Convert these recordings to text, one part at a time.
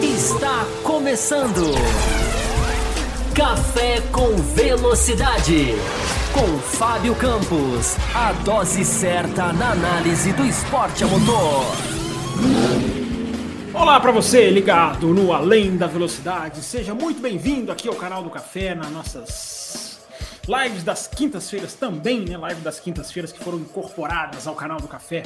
Está começando. Café com Velocidade. Com Fábio Campos. A dose certa na análise do esporte a motor. Olá para você ligado no Além da Velocidade. Seja muito bem-vindo aqui ao canal do Café, nas nossas lives das quintas-feiras também, né? Live das quintas-feiras que foram incorporadas ao canal do Café.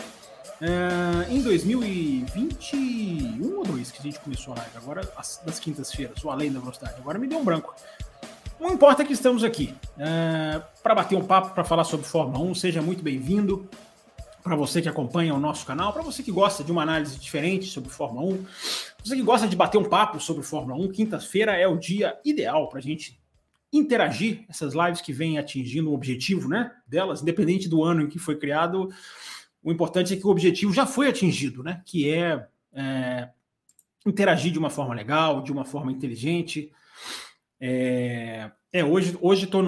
Uh, em 2021 ou 2 que a gente começou a live, agora as, das quintas-feiras, o Além da Velocidade. Agora me deu um branco. Não importa que estamos aqui uh, para bater um papo, para falar sobre Fórmula 1. Seja muito bem-vindo. Para você que acompanha o nosso canal, para você que gosta de uma análise diferente sobre Fórmula 1, você que gosta de bater um papo sobre Fórmula 1, quinta-feira é o dia ideal para a gente interagir essas lives que vêm atingindo o objetivo né, delas, independente do ano em que foi criado o importante é que o objetivo já foi atingido, né? Que é, é interagir de uma forma legal, de uma forma inteligente. É, é hoje estou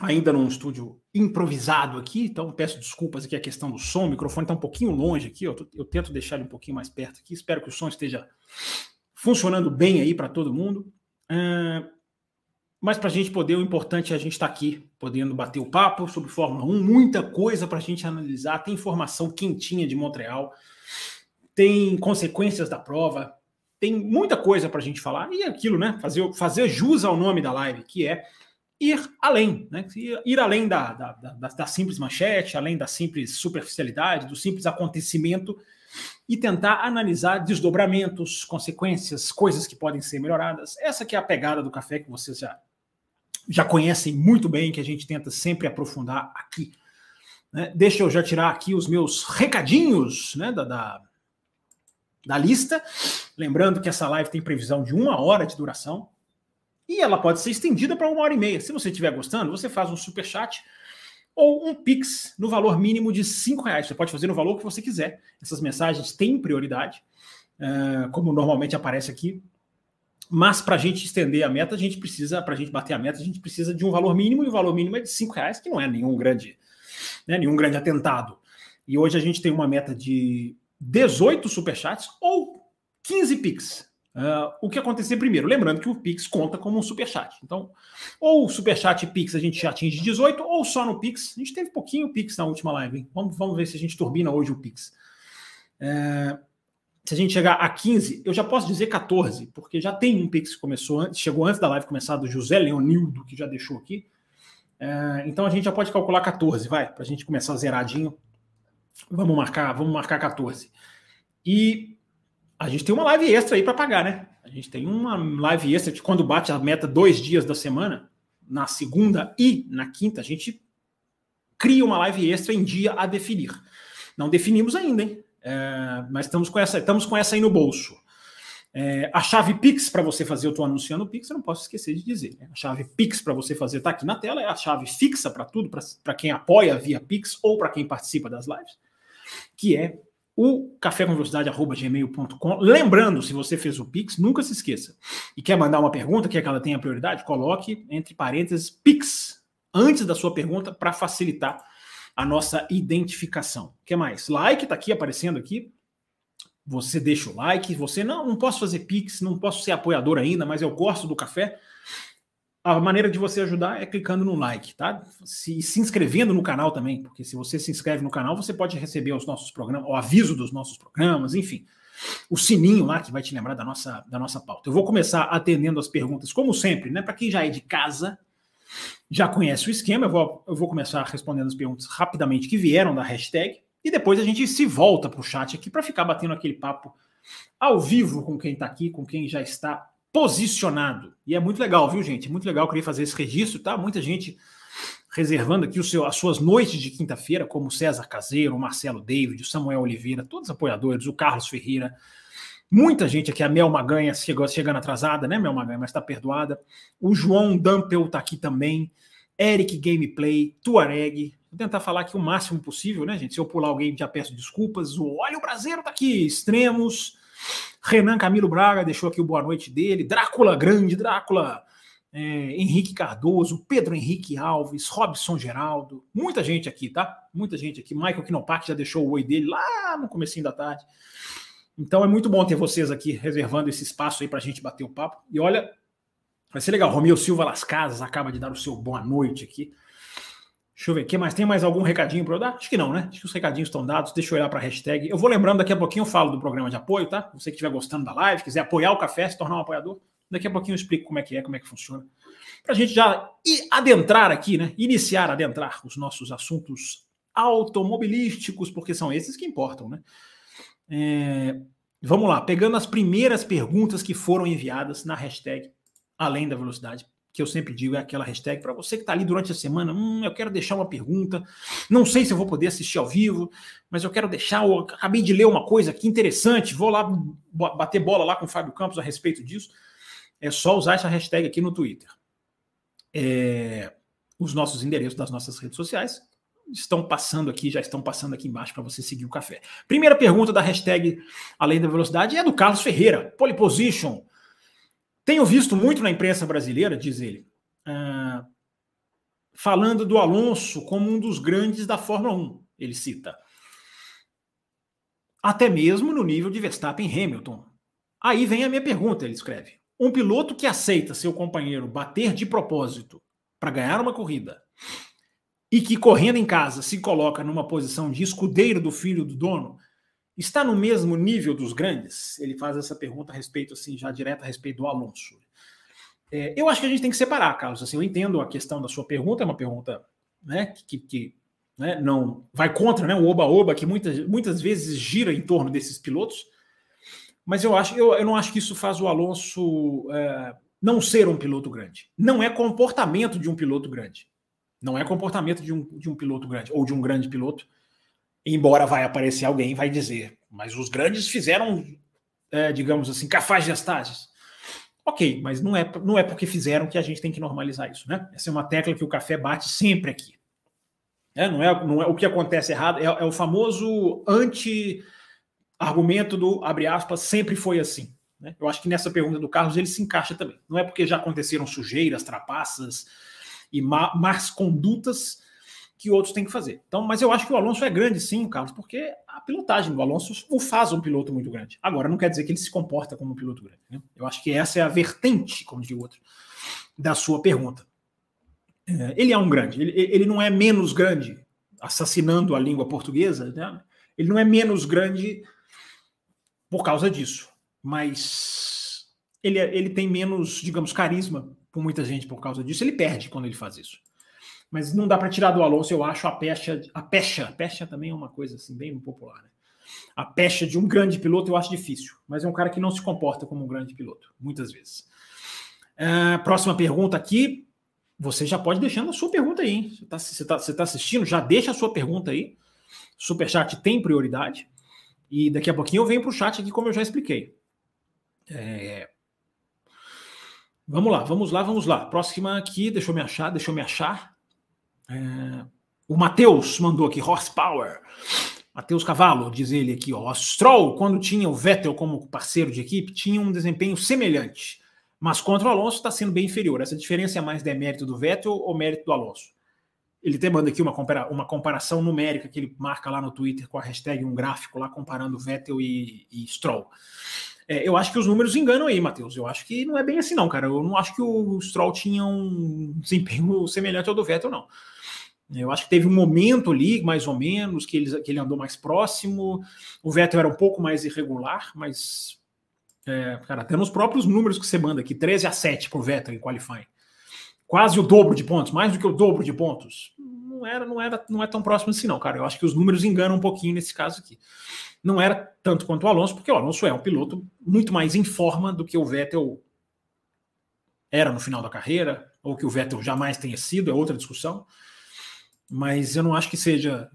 ainda num estúdio improvisado aqui, então peço desculpas aqui a questão do som, o microfone está um pouquinho longe aqui, eu, eu tento deixar ele um pouquinho mais perto aqui, espero que o som esteja funcionando bem aí para todo mundo. É, mas para a gente poder, o importante é a gente estar tá aqui, podendo bater o papo sobre Fórmula 1, muita coisa para a gente analisar, tem informação quentinha de Montreal, tem consequências da prova, tem muita coisa para a gente falar, e é aquilo, né? Fazer, fazer jus ao nome da live, que é ir além, né? Ir além da, da, da, da simples manchete, além da simples superficialidade, do simples acontecimento, e tentar analisar desdobramentos, consequências, coisas que podem ser melhoradas. Essa que é a pegada do café que vocês já já conhecem muito bem, que a gente tenta sempre aprofundar aqui. Né? Deixa eu já tirar aqui os meus recadinhos né, da, da, da lista. Lembrando que essa live tem previsão de uma hora de duração e ela pode ser estendida para uma hora e meia. Se você estiver gostando, você faz um super chat ou um Pix no valor mínimo de cinco reais. Você pode fazer no valor que você quiser. Essas mensagens têm prioridade, uh, como normalmente aparece aqui. Mas para a gente estender a meta, a gente precisa, para a gente bater a meta, a gente precisa de um valor mínimo, e o valor mínimo é de cinco reais, que não é nenhum grande, né, nenhum grande atentado. E hoje a gente tem uma meta de 18 superchats ou 15 Pix. Uh, o que acontecer primeiro? Lembrando que o Pix conta como um superchat. Então, ou superchat e Pix a gente atinge 18, ou só no Pix. A gente teve pouquinho Pix na última live. Hein? Vamos, vamos ver se a gente turbina hoje o Pix. Uh, se a gente chegar a 15, eu já posso dizer 14, porque já tem um Pix que começou antes, chegou antes da live começar, do José Leonildo, que já deixou aqui. É, então a gente já pode calcular 14, vai, para a gente começar zeradinho. Vamos marcar, vamos marcar 14. E a gente tem uma live extra aí para pagar, né? A gente tem uma live extra que quando bate a meta dois dias da semana, na segunda e na quinta, a gente cria uma live extra em dia a definir. Não definimos ainda, hein? É, mas estamos com essa, estamos com essa aí no bolso. É, a chave Pix para você fazer, eu estou anunciando o Pix, eu não posso esquecer de dizer. Né? A chave Pix para você fazer está aqui na tela, é a chave fixa para tudo, para quem apoia via Pix ou para quem participa das lives, que é o cafécomvelocidade.gmail.com. Lembrando, se você fez o Pix, nunca se esqueça. E quer mandar uma pergunta, quer que ela tenha prioridade, coloque entre parênteses Pix antes da sua pergunta para facilitar a nossa identificação. O que mais? Like está aqui aparecendo aqui. Você deixa o like. Você não, não posso fazer pix, não posso ser apoiador ainda, mas eu gosto do café. A maneira de você ajudar é clicando no like, tá? Se, se inscrevendo no canal também, porque se você se inscreve no canal, você pode receber os nossos programas, o aviso dos nossos programas, enfim. O sininho lá que vai te lembrar da nossa, da nossa pauta. Eu vou começar atendendo as perguntas, como sempre, né? Para quem já é de casa, já conhece o esquema, eu vou, eu vou começar respondendo as perguntas rapidamente que vieram da hashtag, e depois a gente se volta para o chat aqui para ficar batendo aquele papo ao vivo com quem está aqui, com quem já está posicionado. E é muito legal, viu, gente? É muito legal, eu queria fazer esse registro, tá? Muita gente reservando aqui o seu, as suas noites de quinta-feira, como César Caseiro, Marcelo David, Samuel Oliveira, todos os apoiadores, o Carlos Ferreira, Muita gente aqui, a Mel Maganha chegou, chegando atrasada, né, Mel Maganha, mas está perdoada. O João Dampel está aqui também. Eric Gameplay, Tuareg. Vou tentar falar aqui o máximo possível, né, gente? Se eu pular alguém, já peço desculpas. O Olha o Brasileiro está aqui, extremos. Renan Camilo Braga deixou aqui o boa noite dele. Drácula Grande, Drácula. é, Henrique Cardoso, Pedro Henrique Alves, Robson Geraldo, muita gente aqui, tá? Muita gente aqui. Michael Kinopak já deixou o oi dele lá no comecinho da tarde. Então é muito bom ter vocês aqui reservando esse espaço aí para a gente bater o papo. E olha, vai ser legal. Romeu Silva Las Casas acaba de dar o seu boa noite aqui. Deixa eu ver, que mais? Tem mais algum recadinho para eu dar? Acho que não, né? Acho que os recadinhos estão dados. Deixa eu olhar para a hashtag. Eu vou lembrando daqui a pouquinho, eu falo do programa de apoio, tá? Você que estiver gostando da live, quiser apoiar o café, se tornar um apoiador, daqui a pouquinho eu explico como é que é, como é que funciona. Para a gente já adentrar aqui, né? Iniciar, adentrar os nossos assuntos automobilísticos, porque são esses que importam, né? É, vamos lá, pegando as primeiras perguntas que foram enviadas na hashtag Além da Velocidade, que eu sempre digo é aquela hashtag para você que está ali durante a semana, hum, eu quero deixar uma pergunta, não sei se eu vou poder assistir ao vivo, mas eu quero deixar, eu acabei de ler uma coisa aqui interessante, vou lá bater bola lá com o Fábio Campos a respeito disso, é só usar essa hashtag aqui no Twitter. É, os nossos endereços das nossas redes sociais, estão passando aqui, já estão passando aqui embaixo para você seguir o café. Primeira pergunta da hashtag Além da Velocidade é do Carlos Ferreira, pole position. Tenho visto muito na imprensa brasileira, diz ele, uh, falando do Alonso como um dos grandes da Fórmula 1, ele cita. Até mesmo no nível de Verstappen e Hamilton. Aí vem a minha pergunta, ele escreve. Um piloto que aceita seu companheiro bater de propósito para ganhar uma corrida e que correndo em casa se coloca numa posição de escudeiro do filho do dono, está no mesmo nível dos grandes? Ele faz essa pergunta a respeito, assim, já direta a respeito do Alonso. É, eu acho que a gente tem que separar, Carlos. Assim, eu entendo a questão da sua pergunta, é uma pergunta né, que, que né, não vai contra né, o oba-oba, que muitas, muitas vezes gira em torno desses pilotos. Mas eu, acho, eu, eu não acho que isso faz o Alonso é, não ser um piloto grande. Não é comportamento de um piloto grande. Não é comportamento de um, de um piloto grande ou de um grande piloto. Embora vai aparecer alguém vai dizer, mas os grandes fizeram, é, digamos assim, cafajestes. Ok, mas não é, não é porque fizeram que a gente tem que normalizar isso, né? Essa é uma tecla que o café bate sempre aqui. É, não, é, não é o que acontece errado, é, é o famoso anti-argumento do abre aspas, sempre foi assim. Né? Eu acho que nessa pergunta do Carlos ele se encaixa também. Não é porque já aconteceram sujeiras, trapaças, e má, más condutas que outros têm que fazer. Então, mas eu acho que o Alonso é grande, sim, Carlos, porque a pilotagem do Alonso o faz um piloto muito grande. Agora, não quer dizer que ele se comporta como um piloto grande. Né? Eu acho que essa é a vertente, como diz o outro, da sua pergunta. É, ele é um grande, ele, ele não é menos grande, assassinando a língua portuguesa, né? ele não é menos grande por causa disso, mas ele, é, ele tem menos, digamos, carisma por muita gente por causa disso. Ele perde quando ele faz isso. Mas não dá para tirar do Alonso, eu acho, a pecha. A pecha, a pecha também é uma coisa assim, bem popular. Né? A pecha de um grande piloto eu acho difícil, mas é um cara que não se comporta como um grande piloto, muitas vezes. Uh, próxima pergunta aqui. Você já pode deixando a sua pergunta aí, hein? Você está tá, você tá assistindo? Já deixa a sua pergunta aí. Superchat tem prioridade. E daqui a pouquinho eu venho para o chat aqui, como eu já expliquei. É, Vamos lá, vamos lá, vamos lá. Próxima aqui, deixa eu me achar, deixa eu me achar. É... O Matheus mandou aqui, horsepower. Matheus Cavalo, diz ele aqui, ó. Stroll, quando tinha o Vettel como parceiro de equipe, tinha um desempenho semelhante. Mas contra o Alonso está sendo bem inferior. Essa diferença é mais demérito do Vettel ou mérito do Alonso? Ele até manda aqui uma, compara uma comparação numérica que ele marca lá no Twitter com a hashtag, um gráfico lá comparando Vettel e, e Stroll. É, eu acho que os números enganam aí, Matheus. Eu acho que não é bem assim, não, cara. Eu não acho que o Stroll tinha um desempenho semelhante ao do Vettel, não. Eu acho que teve um momento ali, mais ou menos, que ele, que ele andou mais próximo. O Vettel era um pouco mais irregular, mas, é, cara, até nos próprios números que você manda aqui, 13 a 7 para o Vettel em qualifying. Quase o dobro de pontos, mais do que o dobro de pontos. Não era, não era, não é tão próximo assim, não, cara. Eu acho que os números enganam um pouquinho nesse caso aqui não era tanto quanto o Alonso, porque o Alonso é um piloto muito mais em forma do que o Vettel era no final da carreira, ou que o Vettel jamais tenha sido, é outra discussão. Mas eu não acho que seja.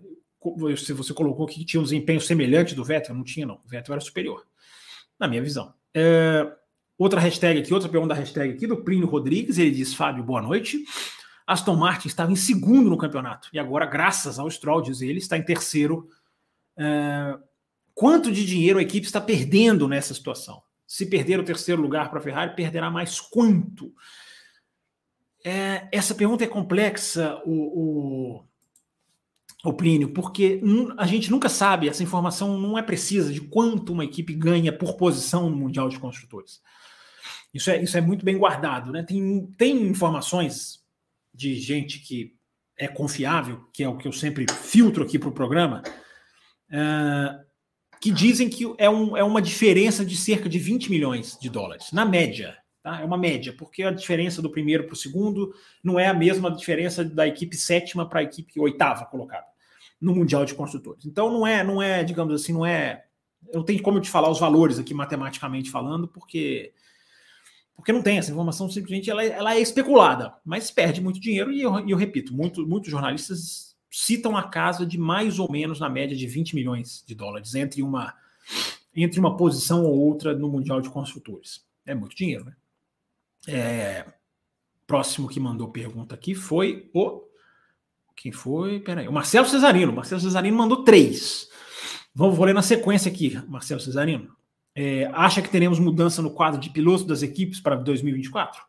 Se você colocou que tinha um desempenho semelhante do Vettel, não tinha, não. O Vettel era superior, na minha visão. É, outra hashtag aqui, outra pergunta da hashtag aqui do Plínio Rodrigues, ele diz: Fábio, boa noite. Aston Martin estava em segundo no campeonato e agora, graças ao Stroll, diz ele, está em terceiro. É, Quanto de dinheiro a equipe está perdendo nessa situação? Se perder o terceiro lugar para a Ferrari, perderá mais quanto? é, essa pergunta é complexa, o, o, o Plínio, porque a gente nunca sabe, essa informação não é precisa de quanto uma equipe ganha por posição no Mundial de Construtores. Isso é, isso é muito bem guardado. Né? Tem, tem informações de gente que é confiável, que é o que eu sempre filtro aqui para o programa, uh, que dizem que é, um, é uma diferença de cerca de 20 milhões de dólares, na média. Tá? É uma média, porque a diferença do primeiro para o segundo não é a mesma diferença da equipe sétima para a equipe oitava colocada no Mundial de Construtores. Então não é, não é, digamos assim, não é. Eu tenho como te falar os valores aqui matematicamente falando, porque porque não tem essa informação, simplesmente ela, é, ela é especulada, mas perde muito dinheiro e eu, eu repito, muito, muitos jornalistas citam a casa de mais ou menos na média de 20 milhões de dólares entre uma entre uma posição ou outra no Mundial de Construtores. É muito dinheiro, né? É, próximo que mandou pergunta aqui foi o. Quem foi? Peraí. O Marcelo Cesarino. Marcelo Cesarino mandou três. Vamos vou ler na sequência aqui, Marcelo Cesarino. É, acha que teremos mudança no quadro de pilotos das equipes para 2024?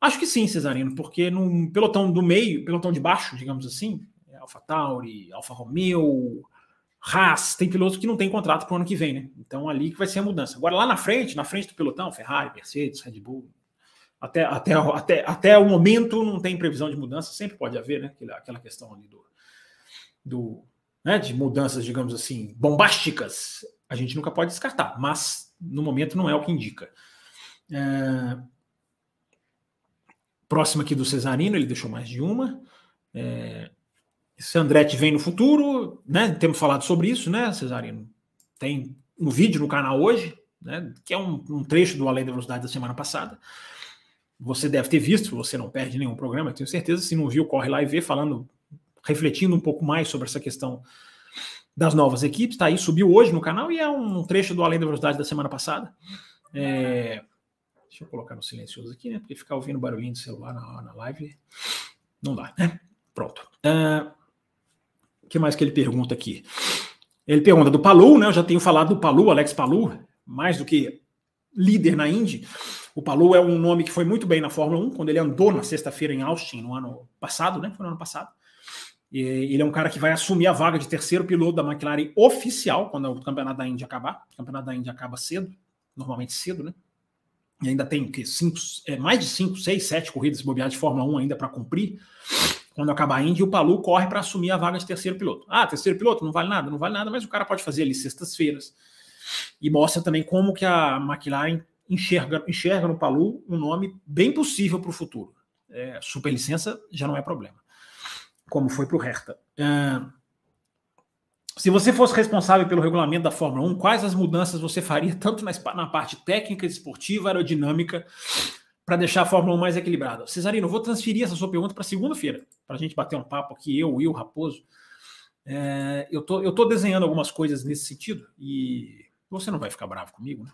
Acho que sim, Cesarino, porque no pelotão do meio, pelotão de baixo, digamos assim, Alfa Tauri, Alfa Romeo, Haas, tem pilotos que não tem contrato para o ano que vem, né? Então ali que vai ser a mudança. Agora lá na frente, na frente do pelotão, Ferrari, Mercedes, Red Bull, até, até, até, até o momento não tem previsão de mudança, sempre pode haver, né? Aquela, aquela questão ali do, do né, de mudanças, digamos assim, bombásticas, a gente nunca pode descartar, mas no momento não é o que indica. É... Próximo aqui do Cesarino, ele deixou mais de uma. É... Esse Andretti vem no futuro, né? Temos falado sobre isso, né, Cesarino? Tem um vídeo no canal hoje, né? Que é um, um trecho do Além da Velocidade da semana passada você deve ter visto, você não perde nenhum programa, tenho certeza. Se não viu, corre lá e vê, falando, refletindo um pouco mais sobre essa questão das novas equipes. Tá aí, subiu hoje no canal e é um trecho do Além da Velocidade da semana passada. É... Deixa eu colocar no silencioso aqui, né? Porque ficar ouvindo barulhinho de celular na, na live não dá, né? Pronto. Uh, o que mais que ele pergunta aqui? Ele pergunta do Palu, né? Eu já tenho falado do Palu, Alex Palu, mais do que líder na Indy. O Palu é um nome que foi muito bem na Fórmula 1, quando ele andou na sexta-feira em Austin, no ano passado, né? Foi no ano passado. E ele é um cara que vai assumir a vaga de terceiro piloto da McLaren oficial, quando o campeonato da Indy acabar. O campeonato da Indy acaba cedo, normalmente cedo, né? E ainda tem que cinco, é, mais de 5, 6, 7 corridas bobeadas de Fórmula 1 ainda para cumprir. Quando acabar a Indy, o Palu corre para assumir a vaga de terceiro piloto. Ah, terceiro piloto não vale nada, não vale nada, mas o cara pode fazer ali sextas-feiras. E mostra também como que a McLaren enxerga, enxerga no Palu um nome bem possível para o futuro. É, superlicença já não é problema, como foi para o Hertha. É, se você fosse responsável pelo regulamento da Fórmula 1, quais as mudanças você faria, tanto na, parte técnica, esportiva, aerodinâmica, para deixar a Fórmula 1 mais equilibrada? Cesarino, eu vou transferir essa sua pergunta para segunda-feira, para a gente bater um papo aqui, eu, o Raposo. É, eu tô, estou tô desenhando algumas coisas nesse sentido e você não vai ficar bravo comigo, né?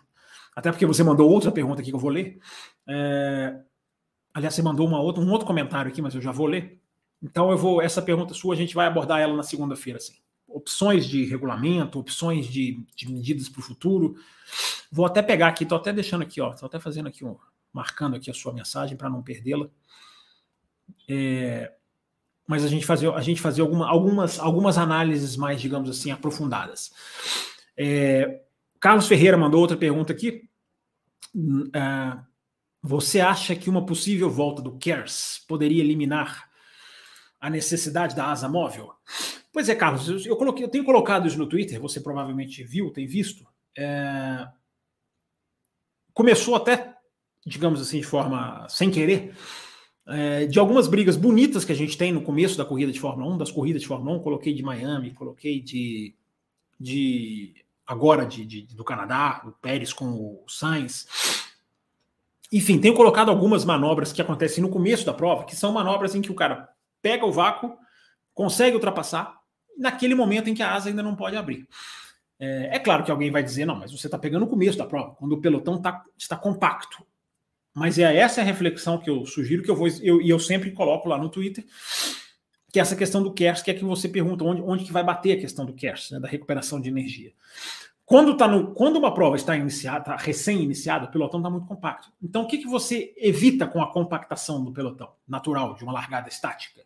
até porque você mandou outra pergunta aqui que eu vou ler. É, aliás, você mandou uma outra, um outro comentário aqui, mas eu já vou ler. Então eu vou, essa pergunta sua, a gente vai abordar ela na segunda-feira, assim. Opções de regulamento, opções de, de medidas para o futuro. Vou até pegar aqui, estou até deixando aqui, ó, estou até fazendo aqui, um, marcando aqui a sua mensagem para não perdê-la. É, mas a gente fazer, a gente fazer alguma, algumas, algumas análises mais, digamos assim, aprofundadas. É, Carlos Ferreira mandou outra pergunta aqui. Uh, você acha que uma possível volta do KERS poderia eliminar a necessidade da asa móvel? Pois é, Carlos, eu, coloquei, eu tenho colocado isso no Twitter, você provavelmente viu, tem visto. É... Começou até, digamos assim, de forma sem querer, é, de algumas brigas bonitas que a gente tem no começo da corrida de Fórmula 1, das corridas de Fórmula 1, coloquei de Miami, coloquei de, de agora de, de, do Canadá, o Pérez com o Sainz. Enfim, tenho colocado algumas manobras que acontecem no começo da prova, que são manobras em que o cara pega o vácuo, consegue ultrapassar, naquele momento em que a asa ainda não pode abrir. É, é claro que alguém vai dizer, não, mas você está pegando o começo da prova, quando o pelotão tá, está compacto. Mas é essa a reflexão que eu sugiro que eu vou e eu, eu, sempre coloco lá no Twitter, que é essa questão do KERS, que é que você pergunta onde, onde que vai bater a questão do KERS, né, da recuperação de energia. quando, tá no, quando uma prova está iniciada, tá recém-iniciada, o pelotão está muito compacto. Então, o que, que você evita com a compactação do pelotão natural, de uma largada estática?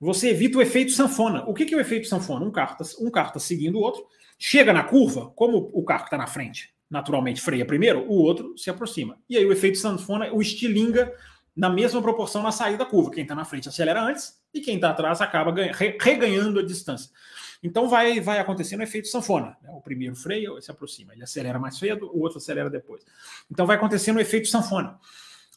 Você evita o efeito sanfona. O que, que é o efeito sanfona? Um carro está um carro tá seguindo o outro, chega na curva, como o carro que está na frente naturalmente freia primeiro, o outro se aproxima. E aí o efeito sanfona o estilinga na mesma proporção na saída da curva. Quem está na frente acelera antes e quem está atrás acaba ganha, reganhando a distância. Então vai, vai acontecendo o efeito sanfona. Né? O primeiro freia, se aproxima, ele acelera mais cedo, o outro acelera depois. Então vai acontecendo o efeito sanfona.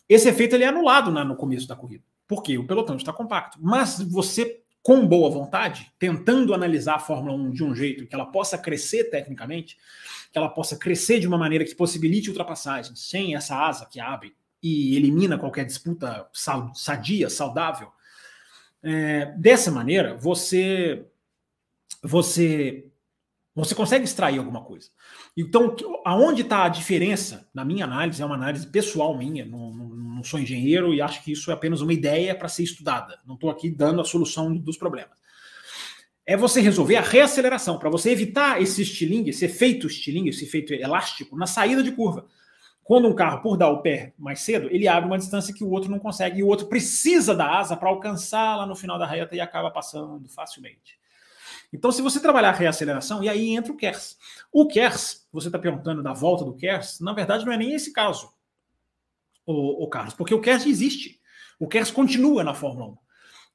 Esse efeito ele é anulado na, no começo da corrida, porque o pelotão está compacto. Mas você, com boa vontade, tentando analisar a Fórmula 1 de um jeito que ela possa crescer tecnicamente, que ela possa crescer de uma maneira que possibilite ultrapassagens, sem essa asa que abre e elimina qualquer disputa sadia, saudável. É, dessa maneira, você você você consegue extrair alguma coisa. Então, aonde está a diferença, na minha análise, é uma análise pessoal minha, não, não, não sou engenheiro e acho que isso é apenas uma ideia para ser estudada. Não estou aqui dando a solução dos problemas. É você resolver a reaceleração, para você evitar esse estilingue, esse efeito estilingue, esse efeito elástico na saída de curva. Quando um carro, por dar o pé mais cedo, ele abre uma distância que o outro não consegue, e o outro precisa da asa para alcançar lá no final da reta e acaba passando facilmente. Então, se você trabalhar a reaceleração, e aí entra o KERS. O KERS, você está perguntando da volta do KERS, na verdade não é nem esse caso, o, o Carlos, porque o KERS existe. O KERS continua na Fórmula 1.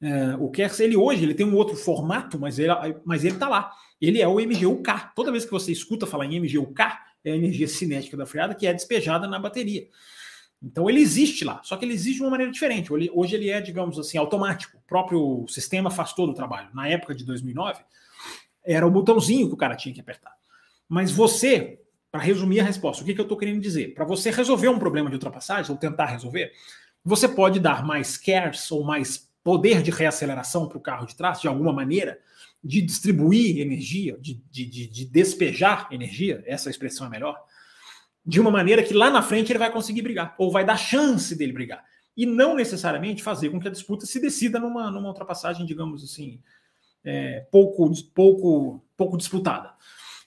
É, o KERS, ele hoje, ele tem um outro formato, mas ele mas ele está lá. Ele é o MGUK. Toda vez que você escuta falar em MGUK, é a energia cinética da freada que é despejada na bateria. Então ele existe lá, só que ele existe de uma maneira diferente. Hoje ele é, digamos assim, automático. O próprio sistema faz todo o trabalho. Na época de 2009, era o botãozinho que o cara tinha que apertar. Mas você, para resumir a resposta, o que, que eu estou querendo dizer? Para você resolver um problema de ultrapassagem, ou tentar resolver, você pode dar mais cares ou mais poder de reaceleração para o carro de trás, de alguma maneira, de distribuir energia, de, de, de, de despejar energia, essa expressão é melhor, de uma maneira que lá na frente ele vai conseguir brigar, ou vai dar chance dele brigar. E não necessariamente fazer com que a disputa se decida numa, numa ultrapassagem, digamos assim, é, pouco, pouco, pouco disputada.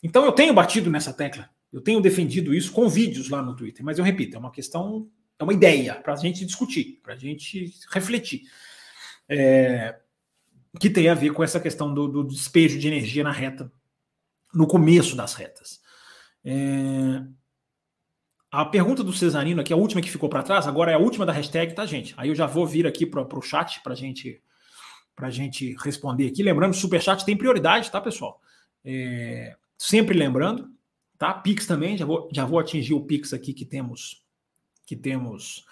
Então eu tenho batido nessa tecla, eu tenho defendido isso com vídeos lá no Twitter, mas eu repito, é uma questão, é uma ideia para a gente discutir, para a gente refletir. É, que tem a ver com essa questão do, do, despejo de energia na reta, no começo das retas. É, a pergunta do Cesarino aqui, a última que ficou para trás, agora é a última da hashtag, tá, gente? Aí eu já vou vir aqui para o chat para gente a gente responder aqui. Lembrando, o Superchat tem prioridade, tá, pessoal? É, sempre lembrando, tá? Pix também, já vou, já vou atingir o Pix aqui que temos, que temos,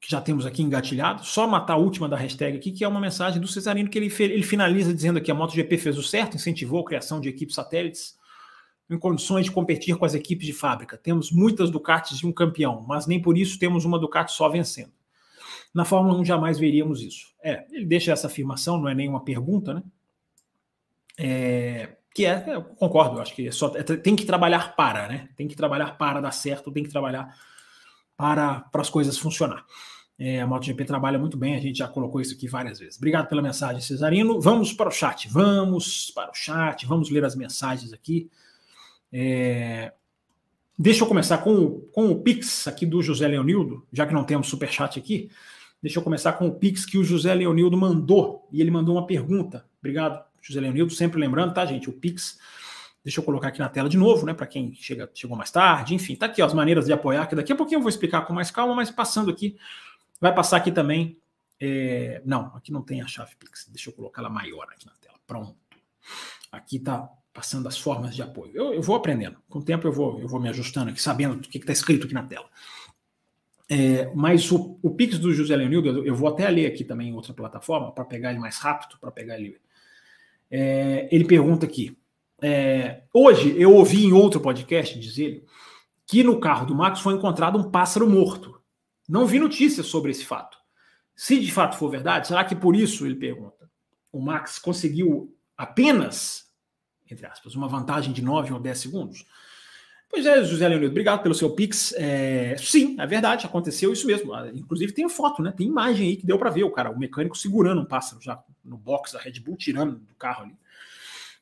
que já temos aqui engatilhado. Só matar a última da hashtag aqui, que é uma mensagem do Cesarino que ele, ele finaliza dizendo que a MotoGP fez o certo, incentivou a criação de equipes satélites em condições de competir com as equipes de fábrica. Temos muitas Ducatis de um campeão, mas nem por isso temos uma Ducati só vencendo. Na Fórmula 1 jamais veríamos isso. É, ele deixa essa afirmação, não é nenhuma pergunta, né? É, que é, eu concordo, eu acho que é só, é, tem que trabalhar para, né? Tem que trabalhar para dar certo, tem que trabalhar para, para as coisas funcionar. É, a MotoGP trabalha muito bem, a gente já colocou isso aqui várias vezes. Obrigado pela mensagem, Cesarino. Vamos para o chat, vamos para o chat, vamos ler as mensagens aqui. É, deixa eu começar com, com o Pix aqui do José Leonildo, já que não temos super chat aqui. Deixa eu começar com o Pix que o José Leonildo mandou. E ele mandou uma pergunta. Obrigado, José Leonildo. Sempre lembrando, tá, gente? O Pix. Deixa eu colocar aqui na tela de novo, né? Para quem chega, chegou mais tarde. Enfim, tá aqui ó, as maneiras de apoiar, que daqui a pouquinho eu vou explicar com mais calma, mas passando aqui. Vai passar aqui também. É... Não, aqui não tem a chave Pix. Deixa eu colocar ela maior aqui na tela. Pronto. Aqui tá passando as formas de apoio. Eu, eu vou aprendendo. Com o tempo eu vou, eu vou me ajustando aqui, sabendo o que está escrito aqui na tela. É, mas o, o Pix do José Leonildo, eu vou até ler aqui também em outra plataforma, para pegar ele mais rápido, para pegar ele. É, ele pergunta aqui. É, hoje eu ouvi em outro podcast, diz ele, que no carro do Max foi encontrado um pássaro morto. Não vi notícias sobre esse fato. Se de fato for verdade, será que por isso, ele pergunta, o Max conseguiu apenas, entre aspas, uma vantagem de 9 ou 10 segundos? Pois é, José Leonildo, obrigado pelo seu Pix. É, sim, é verdade, aconteceu isso mesmo. Ah, inclusive tem foto, né? Tem imagem aí que deu para ver o cara, o mecânico segurando um pássaro já no box da Red Bull, tirando do carro ali.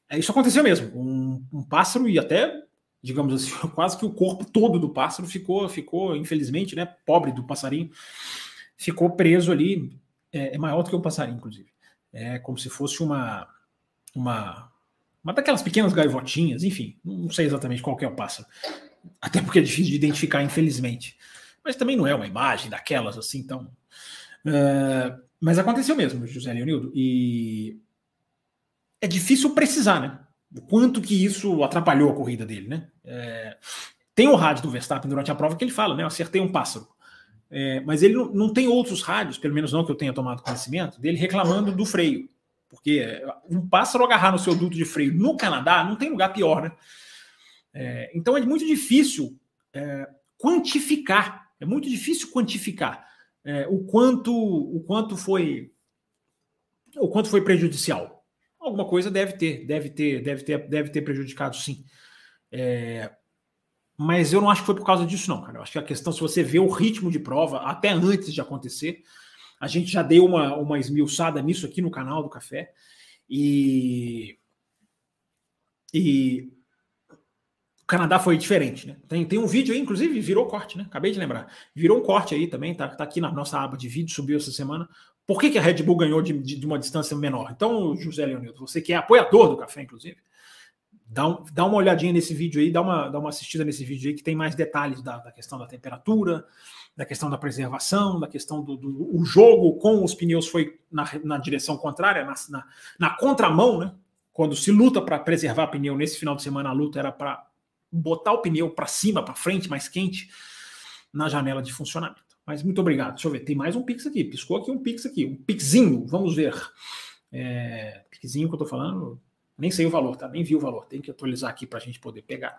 É, isso aconteceu mesmo. Um, um pássaro e até digamos assim, quase que o corpo todo do pássaro ficou, ficou infelizmente, né, pobre do passarinho, ficou preso ali, é, é maior do que um passarinho, inclusive. É como se fosse uma, uma, uma daquelas pequenas gaivotinhas, enfim, não sei exatamente qual é o pássaro, até porque é difícil de identificar, infelizmente. Mas também não é uma imagem daquelas assim, então. Uh, mas aconteceu mesmo, José Leonildo, e é difícil precisar, né? O quanto que isso atrapalhou a corrida dele, né? É, tem o rádio do Verstappen durante a prova que ele fala, né? Eu acertei um pássaro. É, mas ele não, não, tem outros rádios, pelo menos não que eu tenha tomado conhecimento, dele reclamando do freio. Porque um pássaro agarrar no seu duto de freio no Canadá não tem lugar pior, né? É, então é muito difícil é, quantificar, é muito difícil quantificar é, o quanto o quanto foi o quanto foi prejudicial alguma coisa deve ter, deve ter, deve ter, deve ter prejudicado, sim. É, mas eu não acho que foi por causa disso, não, cara. Eu acho que a questão, se você vê o ritmo de prova, até antes de acontecer, a gente já deu uma, uma esmiuçada nisso aqui no canal do Café. E. E. O Canadá foi diferente, né? Tem, tem um vídeo aí, inclusive virou corte, né? Acabei de lembrar. Virou um corte aí também, tá, tá aqui na nossa aba de vídeo, subiu essa semana. Por que, que a Red Bull ganhou de, de, de uma distância menor? Então, José Leonildo, você que é apoiador do café, inclusive, dá, um, dá uma olhadinha nesse vídeo aí, dá uma, dá uma assistida nesse vídeo aí, que tem mais detalhes da, da questão da temperatura, da questão da preservação, da questão do, do o jogo com os pneus foi na, na direção contrária, na, na, na contramão, né? Quando se luta para preservar pneu nesse final de semana, a luta era para botar o pneu para cima, para frente, mais quente, na janela de funcionamento. Mas muito obrigado. Deixa eu ver, tem mais um Pix aqui. Piscou aqui um Pix aqui, um Pixinho. Vamos ver. É, Pixinho que eu tô falando, nem sei o valor, tá? Nem vi o valor. Tem que atualizar aqui para a gente poder pegar.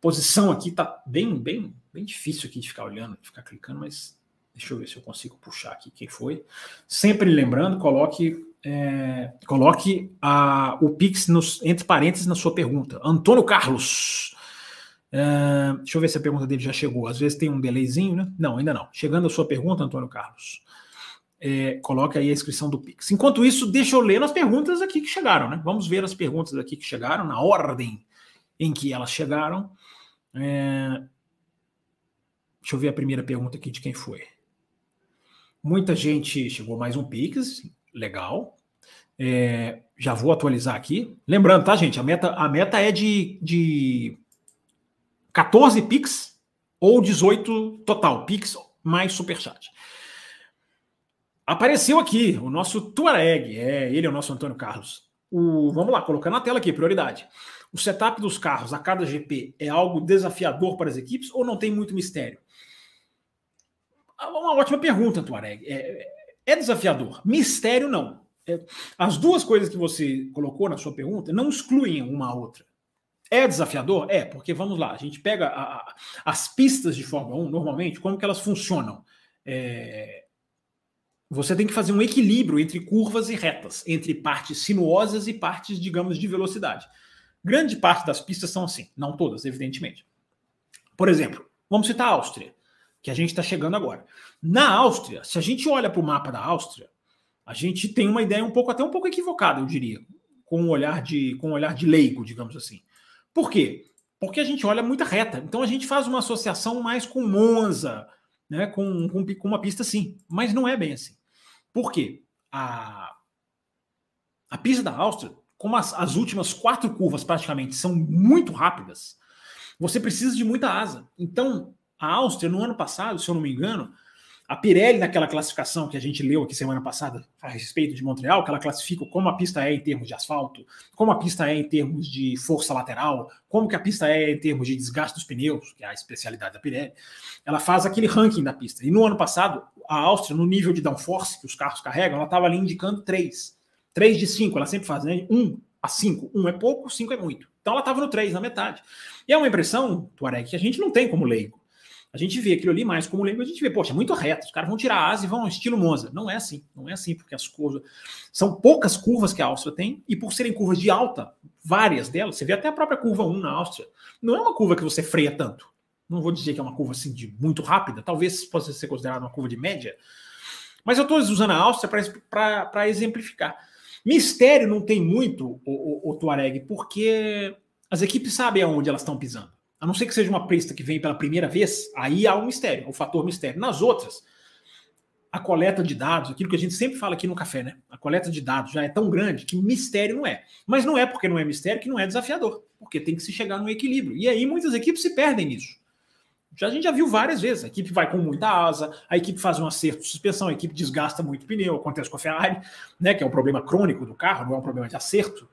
Posição aqui tá bem, bem, bem difícil aqui de ficar olhando, de ficar clicando, mas deixa eu ver se eu consigo puxar aqui quem foi. Sempre lembrando, coloque é, coloque a, o Pix nos, entre parênteses na sua pergunta. Antônio Carlos. Uh, deixa eu ver se a pergunta dele já chegou. Às vezes tem um delayzinho, né? Não, ainda não. Chegando a sua pergunta, Antônio Carlos, é, coloque aí a inscrição do Pix. Enquanto isso, deixa eu ler as perguntas aqui que chegaram, né? Vamos ver as perguntas aqui que chegaram, na ordem em que elas chegaram. É, deixa eu ver a primeira pergunta aqui de quem foi. Muita gente chegou mais um Pix, legal. É, já vou atualizar aqui. Lembrando, tá, gente? A meta, a meta é de, de 14 Pix ou 18 total, Pix mais Superchat. Apareceu aqui o nosso Tuareg, é, ele é o nosso Antônio Carlos. O, vamos lá, colocando na tela aqui, prioridade. O setup dos carros a cada GP é algo desafiador para as equipes ou não tem muito mistério? Ah, uma ótima pergunta, Tuareg. É, é desafiador. Mistério, não. É, as duas coisas que você colocou na sua pergunta não excluem uma a outra. É desafiador? É, porque vamos lá, a gente pega a, a, as pistas de Fórmula 1, normalmente, como que elas funcionam? É, você tem que fazer um equilíbrio entre curvas e retas, entre partes sinuosas e partes, digamos, de velocidade. Grande parte das pistas são assim, não todas, evidentemente. Por exemplo, vamos citar a Áustria, que a gente está chegando agora. Na Áustria, se a gente olha para o mapa da Áustria, a gente tem uma ideia um pouco, até um pouco equivocada, eu diria, com um olhar de, com um olhar de leigo, digamos assim. Por quê? Porque a gente olha muita reta. Então a gente faz uma associação mais com Monza, né? com, com, com uma pista assim. Mas não é bem assim. Por quê? A, a pista da Áustria, como as, as últimas quatro curvas praticamente são muito rápidas, você precisa de muita asa. Então, a Áustria, no ano passado, se eu não me engano, a Pirelli, naquela classificação que a gente leu aqui semana passada a respeito de Montreal, que ela classifica como a pista é em termos de asfalto, como a pista é em termos de força lateral, como que a pista é em termos de desgaste dos pneus, que é a especialidade da Pirelli, ela faz aquele ranking da pista. E no ano passado, a Áustria, no nível de downforce que os carros carregam, ela estava ali indicando 3. 3 de 5, ela sempre faz, né? 1 a 5. 1 é pouco, 5 é muito. Então ela estava no 3, na metade. E é uma impressão, Tuareg, que a gente não tem como leigo. A gente vê aquilo ali mais como lembra, a gente vê, poxa, é muito reto, os caras vão tirar a asa e vão estilo Monza. Não é assim, não é assim, porque as curvas são poucas curvas que a Áustria tem, e por serem curvas de alta, várias delas, você vê até a própria curva 1 na Áustria, não é uma curva que você freia tanto. Não vou dizer que é uma curva assim de muito rápida, talvez possa ser considerada uma curva de média, mas eu estou usando a Áustria para exemplificar. Mistério não tem muito, o, o, o Tuareg, porque as equipes sabem aonde elas estão pisando. A não ser que seja uma pista que vem pela primeira vez, aí há um mistério, o fator mistério. Nas outras, a coleta de dados, aquilo que a gente sempre fala aqui no café, né? A coleta de dados já é tão grande que mistério não é. Mas não é porque não é mistério que não é desafiador, porque tem que se chegar no equilíbrio. E aí muitas equipes se perdem nisso. Já, a gente já viu várias vezes. A equipe vai com muita asa, a equipe faz um acerto de suspensão, a equipe desgasta muito pneu, acontece com a Ferrari, né? Que é um problema crônico do carro, não é um problema de acerto,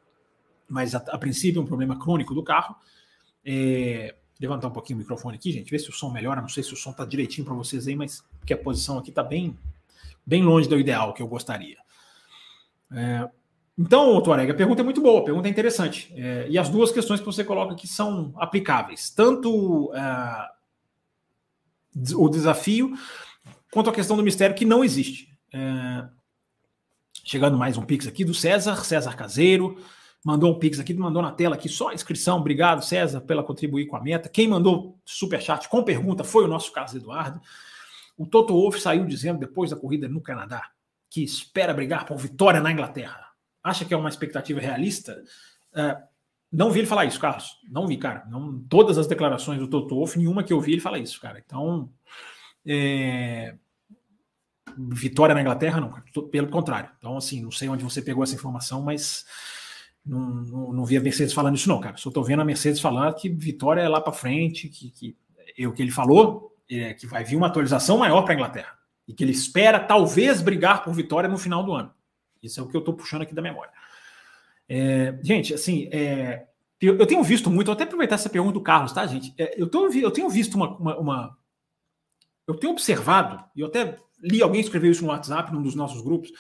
mas a, a princípio é um problema crônico do carro. É, levantar um pouquinho o microfone aqui, gente, ver se o som melhora. Não sei se o som tá direitinho para vocês aí, mas que a posição aqui tá bem, bem longe do ideal que eu gostaria. É, então, Tuareg, a pergunta é muito boa, a pergunta é interessante. É, e as duas questões que você coloca aqui são aplicáveis. Tanto é, o desafio quanto a questão do mistério que não existe. É, chegando mais um pix aqui do César, César Caseiro mandou um pix aqui, mandou na tela aqui só a inscrição. Obrigado, César, pela contribuir com a meta. Quem mandou super chat com pergunta foi o nosso Carlos Eduardo. O Toto Wolff saiu dizendo depois da corrida no Canadá que espera brigar por vitória na Inglaterra. Acha que é uma expectativa realista? Uh, não vi ele falar isso, Carlos. Não vi, cara. Não, todas as declarações do Toto Wolff, nenhuma que eu vi ele fala isso, cara. Então, é... vitória na Inglaterra, não, cara. Pelo contrário. Então, assim, não sei onde você pegou essa informação, mas não, não, não vi a Mercedes falando isso, não, cara. Só estou vendo a Mercedes falar que vitória é lá para frente, que, que é o que ele falou é que vai vir uma atualização maior para a Inglaterra e que ele espera talvez brigar por vitória no final do ano. Isso é o que eu estou puxando aqui da memória. É, gente, assim, é, eu, eu, tenho visto muito, até aproveitar essa pergunta do Carlos, tá, gente? É, eu, tô, eu tenho visto uma, uma, uma, Eu tenho observado, e eu até li alguém escreveu isso no WhatsApp, num dos nossos grupos,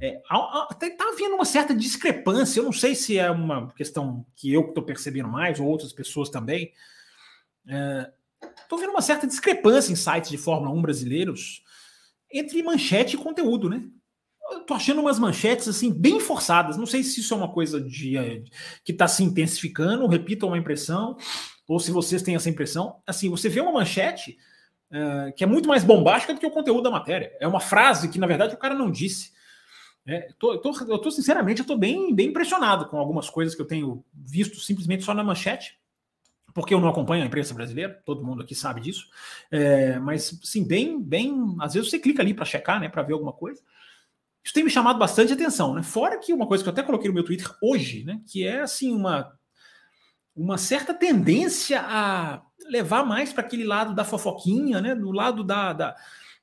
é, até está havendo uma certa discrepância. Eu não sei se é uma questão que eu estou percebendo mais, ou outras pessoas também. Estou é, vendo uma certa discrepância em sites de Fórmula 1 brasileiros entre manchete e conteúdo, né? Eu tô achando umas manchetes assim bem forçadas. Não sei se isso é uma coisa de, é, que está se intensificando, repito, uma impressão, ou se vocês têm essa impressão. Assim, você vê uma manchete uh, que é muito mais bombástica do que o conteúdo da matéria. É uma frase que, na verdade, o cara não disse. É, tô, tô, eu tô, sinceramente, eu tô bem, bem impressionado com algumas coisas que eu tenho visto simplesmente só na manchete, porque eu não acompanho a imprensa brasileira, todo mundo aqui sabe disso. É, mas, sim, bem, bem. Às vezes você clica ali para checar, né, para ver alguma coisa. Isso tem me chamado bastante atenção, né? Fora que uma coisa que eu até coloquei no meu Twitter hoje, né, que é assim uma uma certa tendência a levar mais para aquele lado da fofoquinha, né, do lado da, da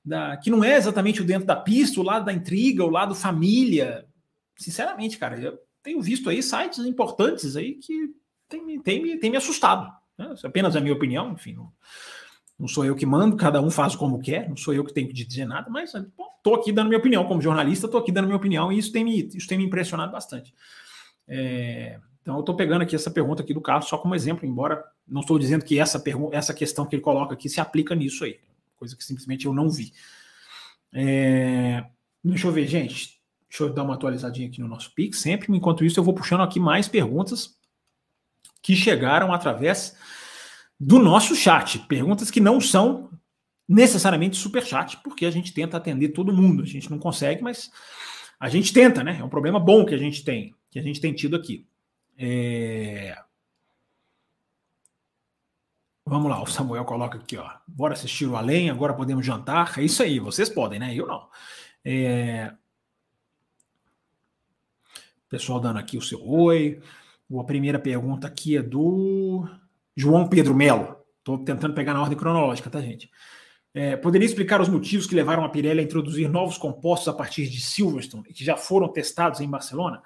da, que não é exatamente o dentro da pista, o lado da intriga, o lado família. Sinceramente, cara, eu tenho visto aí sites importantes aí que tem, tem, tem me assustado. Né? É apenas a minha opinião, enfim, não, não, sou eu que mando, cada um faz como quer, não sou eu que tenho que dizer nada, mas estou aqui dando minha opinião, como jornalista, estou aqui dando minha opinião e isso tem me, isso tem me impressionado bastante. É, então eu estou pegando aqui essa pergunta aqui do Carlos só como exemplo, embora não estou dizendo que essa, essa questão que ele coloca aqui se aplica nisso aí coisa que simplesmente eu não vi. É, deixa eu ver, gente. Deixa eu dar uma atualizadinha aqui no nosso Pix. Sempre, enquanto isso, eu vou puxando aqui mais perguntas que chegaram através do nosso chat. Perguntas que não são necessariamente super chat, porque a gente tenta atender todo mundo. A gente não consegue, mas a gente tenta, né? É um problema bom que a gente tem, que a gente tem tido aqui. É... Vamos lá, o Samuel coloca aqui, ó. Bora assistir o além, agora podemos jantar. É isso aí, vocês podem, né? Eu não. É... Pessoal dando aqui o seu oi. A primeira pergunta aqui é do João Pedro Melo. Estou tentando pegar na ordem cronológica, tá, gente? É, poderia explicar os motivos que levaram a Pirelli a introduzir novos compostos a partir de Silverstone e que já foram testados em Barcelona?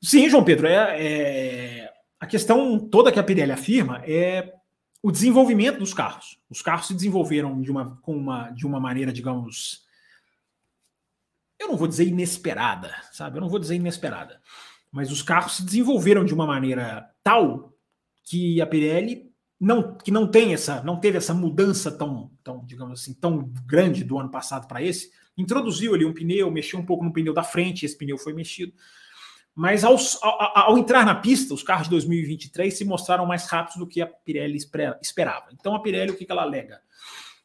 Sim, João Pedro. É, é, a questão toda que a Pirelli afirma é o desenvolvimento dos carros. Os carros se desenvolveram de uma, com uma, de uma maneira, digamos, eu não vou dizer inesperada, sabe? Eu não vou dizer inesperada. Mas os carros se desenvolveram de uma maneira tal que a Pirelli não, que não tem essa, não teve essa mudança tão, tão digamos assim, tão grande do ano passado para esse. Introduziu ali um pneu, mexeu um pouco no pneu da frente, esse pneu foi mexido. Mas ao, ao, ao, entrar na pista, os carros de 2023 se mostraram mais rápidos do que a Pirelli esperava. Então a Pirelli, o que, ela alega?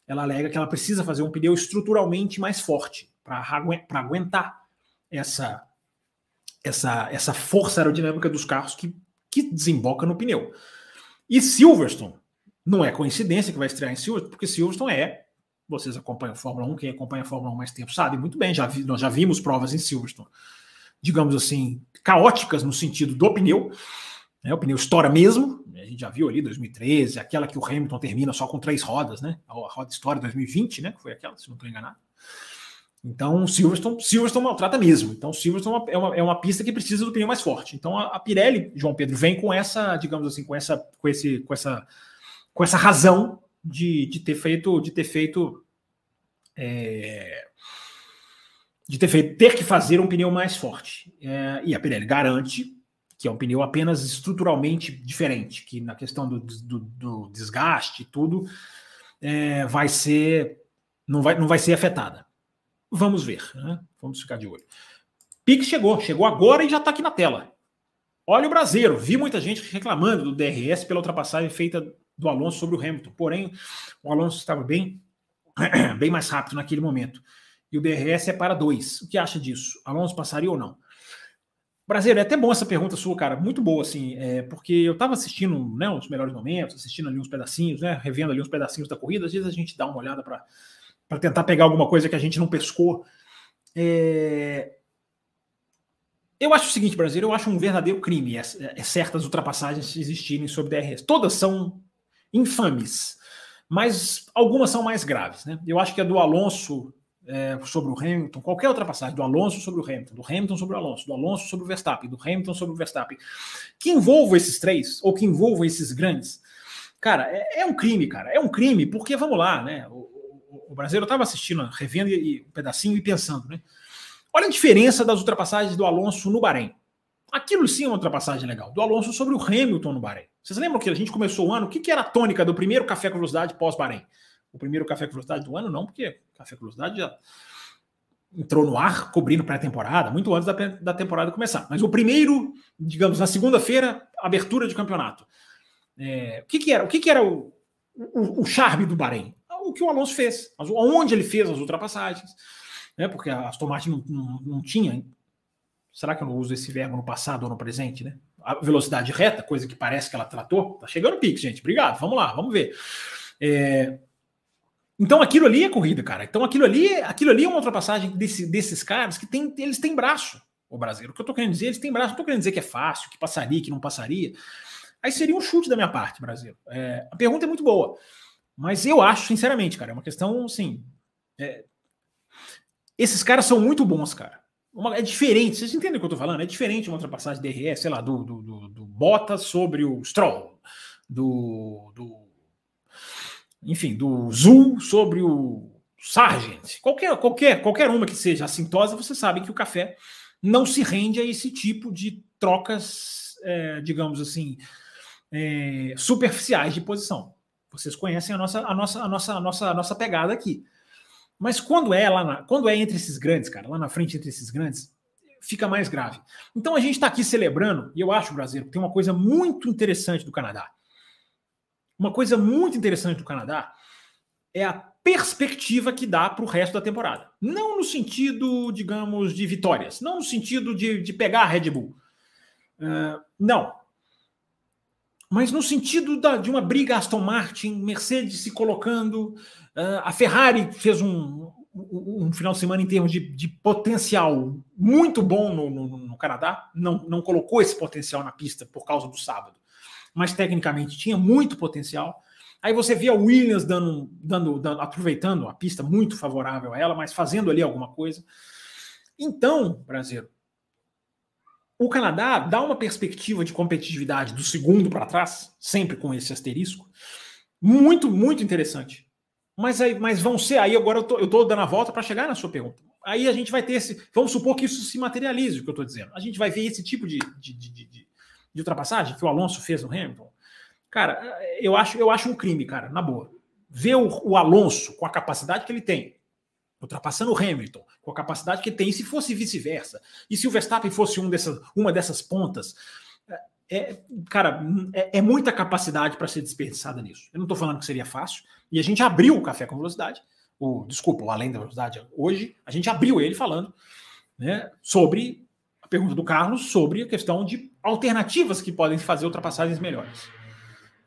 Ela alega que ela precisa fazer um pneu estruturalmente mais forte para aguentar essa, essa, essa força aerodinâmica dos carros que, que desemboca no pneu. E Silverstone, não é coincidência que vai estrear em Silverstone, porque Silverstone é. Vocês acompanham a Fórmula 1, quem acompanha a Fórmula 1 mais tempo sabe muito bem, já vi, nós já vimos provas em Silverstone, digamos assim, caóticas no sentido do pneu. Né, o pneu estoura mesmo, a gente já viu ali 2013, aquela que o Hamilton termina só com três rodas, né? A roda história 2020, né? Que foi aquela, se não estou enganado. Então, Silverstone, Silverstone maltrata mesmo. Então, Silverstone é uma, é uma pista que precisa do pneu mais forte. Então, a, a, Pirelli, João Pedro, vem com essa, digamos assim, com essa, com esse, com essa, com essa razão de, de ter feito, de ter feito, é, de ter feito, ter que fazer um pneu mais forte. É, e a Pirelli garante que é um pneu apenas estruturalmente diferente, que na questão do, do, do desgaste e tudo é, vai ser, não vai, não vai ser afetada. Vamos ver, né? Vamos ficar de olho. Pix chegou, chegou agora e já está aqui na tela. Olha o Brasileiro, vi muita gente reclamando do DRS pela ultrapassagem feita do Alonso sobre o Hamilton. Porém, o Alonso estava bem, bem mais rápido naquele momento. E o DRS é para dois. O que acha disso? Alonso passaria ou não? Brasileiro, é até bom essa pergunta sua, cara. Muito boa, assim, é, porque eu estava assistindo né, os melhores momentos, assistindo ali uns pedacinhos, né? Revendo ali uns pedacinhos da corrida. Às vezes a gente dá uma olhada para para tentar pegar alguma coisa que a gente não pescou. É... Eu acho o seguinte, Brasil, eu acho um verdadeiro crime é, é certas ultrapassagens existirem sobre DRS. Todas são infames, mas algumas são mais graves. Né? Eu acho que a do Alonso é, sobre o Hamilton, qualquer ultrapassagem, do Alonso sobre o Hamilton, do Hamilton sobre o Alonso, do Alonso sobre o Verstappen, do Hamilton sobre o Verstappen, que envolvam esses três, ou que envolvam esses grandes, cara, é, é um crime, cara. É um crime, porque, vamos lá, né? O, brasileiro estava assistindo, revendo e, um pedacinho e pensando, né? Olha a diferença das ultrapassagens do Alonso no Bahrein. Aquilo sim é uma ultrapassagem legal. Do Alonso sobre o Hamilton no Bahrein. Vocês lembram que a gente começou o ano? O que, que era a tônica do primeiro café com velocidade pós-Bahrein? O primeiro café com velocidade do ano, não, porque café com velocidade já entrou no ar cobrindo pré-temporada, muito antes da, da temporada começar. Mas o primeiro, digamos, na segunda-feira, abertura de campeonato. É, o que, que era? O que, que era o, o, o charme do Bahrein? O que o Alonso fez, onde ele fez as ultrapassagens, né? Porque a Aston Martin não, não, não tinha. Será que eu não uso esse verbo no passado ou no presente, né? A velocidade reta, coisa que parece que ela tratou. Tá chegando o Pix, gente. Obrigado. Vamos lá, vamos ver. É... Então aquilo ali é corrida, cara. Então aquilo ali, aquilo ali é uma ultrapassagem desse, desses caras que tem, eles têm braço, o brasileiro. O que eu tô querendo dizer, eles têm braço. Não tô querendo dizer que é fácil, que passaria, que não passaria. Aí seria um chute da minha parte, Brasil. É... a pergunta é muito boa. Mas eu acho, sinceramente, cara, é uma questão, assim. É... Esses caras são muito bons, cara. Uma, é diferente, vocês entendem o que eu tô falando? É diferente uma ultrapassagem DRS, sei lá, do, do, do, do Bottas sobre o Stroll, do, do. Enfim, do Zul sobre o Sargent. Qualquer, qualquer, qualquer uma que seja assintosa, você sabe que o café não se rende a esse tipo de trocas, é, digamos assim, é, superficiais de posição. Vocês conhecem a nossa, a nossa, a nossa, a nossa, a nossa pegada aqui. Mas quando é lá, na, quando é entre esses grandes, cara, lá na frente entre esses grandes, fica mais grave. Então a gente está aqui celebrando, e eu acho, Brasil, que tem uma coisa muito interessante do Canadá. Uma coisa muito interessante do Canadá é a perspectiva que dá para o resto da temporada. Não no sentido, digamos, de vitórias, não no sentido de, de pegar a Red Bull. Uh, não mas no sentido da, de uma briga Aston Martin, Mercedes se colocando, uh, a Ferrari fez um, um, final de semana em termos de, de potencial muito bom no, no, no, Canadá, não, não colocou esse potencial na pista por causa do sábado, mas tecnicamente tinha muito potencial. Aí você via a Williams dando, dando, dando, aproveitando a pista muito favorável a ela, mas fazendo ali alguma coisa. Então, Brasil, o Canadá dá uma perspectiva de competitividade do segundo para trás, sempre com esse asterisco, muito, muito interessante. Mas, aí, mas vão ser aí, agora eu estou dando a volta para chegar na sua pergunta. Aí a gente vai ter esse. Vamos supor que isso se materialize, o que eu estou dizendo. A gente vai ver esse tipo de, de, de, de, de ultrapassagem que o Alonso fez no Hamilton. Cara, eu acho, eu acho um crime, cara, na boa. Ver o, o Alonso com a capacidade que ele tem, ultrapassando o Hamilton, com a capacidade que tem, e se fosse vice-versa, e se o Verstappen fosse um dessas, uma dessas pontas, é, é cara, é, é, muita capacidade para ser desperdiçada nisso. Eu não estou falando que seria fácil, e a gente abriu o Café com Velocidade, o, desculpa, o Além da Velocidade hoje, a gente abriu ele falando né, sobre a pergunta do Carlos sobre a questão de alternativas que podem fazer ultrapassagens melhores.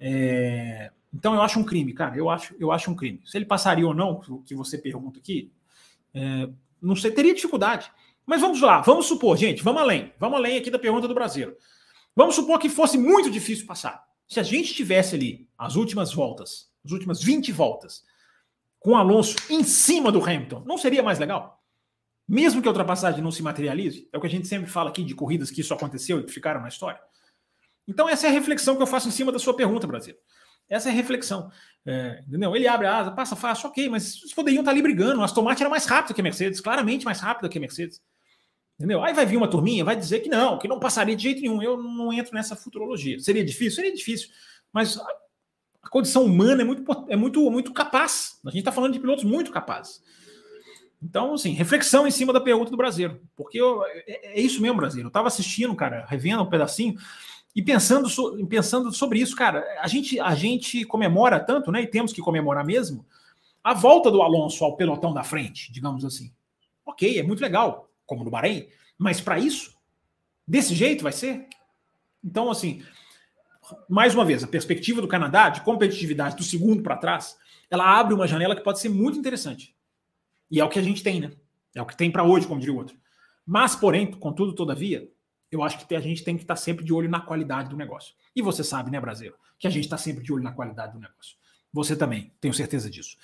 É, então eu acho um crime, cara. Eu acho, eu acho um crime. Se ele passaria ou não, o que você pergunta aqui, é, não sei, teria dificuldade. Mas vamos lá, vamos supor, gente, vamos além. Vamos além aqui da pergunta do Brasileiro. Vamos supor que fosse muito difícil passar. Se a gente tivesse ali as últimas voltas, as últimas 20 voltas, com Alonso em cima do Hamilton, não seria mais legal? Mesmo que a ultrapassagem não se materialize, é o que a gente sempre fala aqui de corridas que isso aconteceu e que ficaram na história. Então, essa é a reflexão que eu faço em cima da sua pergunta, Brasil. Essa é a reflexão. É, entendeu? Ele abre a asa, passa fácil, ok, mas eles poderiam estar ali brigando. O Aston Martin era mais rápido que a Mercedes, claramente mais rápido que a Mercedes. Entendeu? Aí vai vir uma turminha, vai dizer que não, que não passaria de jeito nenhum. Eu não entro nessa futurologia. Seria difícil? Seria difícil. Mas a, a condição humana é muito, é muito, muito capaz. A gente está falando de pilotos muito capazes. Então, assim, reflexão em cima da pergunta do brasileiro. Porque eu, é, é, isso mesmo, brasileiro. Eu estava assistindo, cara, revendo um pedacinho. E pensando, so, pensando sobre isso, cara, a gente, a gente comemora tanto, né? E temos que comemorar mesmo a volta do Alonso ao pelotão da frente, digamos assim. Ok, é muito legal, como no Bahrein, mas para isso, desse jeito vai ser? Então, assim, mais uma vez, a perspectiva do Canadá de competitividade do segundo para trás, ela abre uma janela que pode ser muito interessante. E é o que a gente tem, né? É o que tem para hoje, como diria o outro. Mas, porém, contudo, todavia, eu acho que a gente tem que estar tá sempre de olho na qualidade do negócio. E você sabe, né, Brasil, que a gente está sempre de olho na qualidade do negócio. Você também, tenho certeza disso.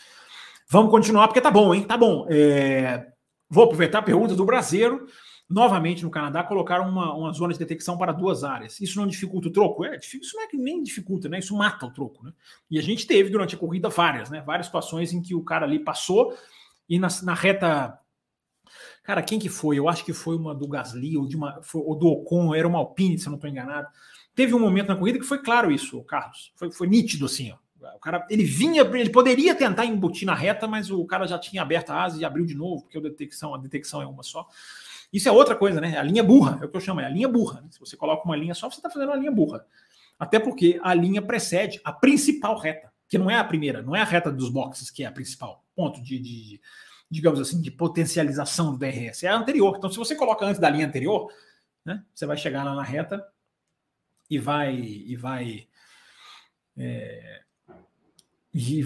Vamos continuar, porque tá bom, hein? Tá bom. É... Vou aproveitar a pergunta do brasileiro. Novamente, no Canadá, colocaram uma, uma zona de detecção para duas áreas. Isso não dificulta o troco? É, isso não é que nem dificulta, né? Isso mata o troco, né? E a gente teve durante a corrida várias, né? Várias situações em que o cara ali passou e na, na reta Cara, quem que foi? Eu acho que foi uma do Gasly ou, de uma, foi, ou do Ocon, era uma Alpine, se eu não estou enganado. Teve um momento na corrida que foi claro isso, Carlos. Foi, foi nítido assim, ó. O cara, ele vinha, ele poderia tentar embutir na reta, mas o cara já tinha aberto a asa e abriu de novo, porque a detecção, a detecção é uma só. Isso é outra coisa, né? A linha burra, é o que eu chamo, é a linha burra. Né? Se você coloca uma linha só, você está fazendo uma linha burra. Até porque a linha precede a principal reta, que não é a primeira, não é a reta dos boxes que é a principal. Ponto de, de, digamos assim, de potencialização do DRS. É a anterior. Então, se você coloca antes da linha anterior, né, você vai chegar lá na reta e vai e vai é, e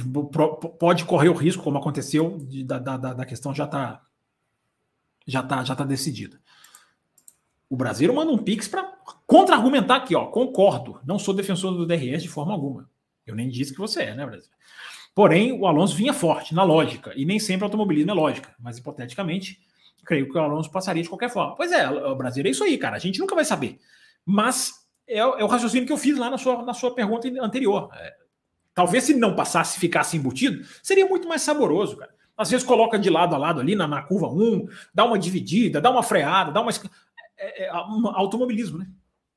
pode correr o risco, como aconteceu, de, da, da, da questão já está já tá, já tá decidida. O Brasil manda um pix para contra-argumentar aqui, ó. Concordo, não sou defensor do DRS de forma alguma. Eu nem disse que você é, né, Brasil? Porém, o Alonso vinha forte na lógica, e nem sempre automobilismo é lógica, mas hipoteticamente, creio que o Alonso passaria de qualquer forma. Pois é, o Brasil é isso aí, cara, a gente nunca vai saber. Mas é, é o raciocínio que eu fiz lá na sua, na sua pergunta anterior. É, talvez se não passasse, ficasse embutido, seria muito mais saboroso, cara. Às vezes coloca de lado a lado ali na, na curva 1, dá uma dividida, dá uma freada, dá uma. É, é, é automobilismo, né?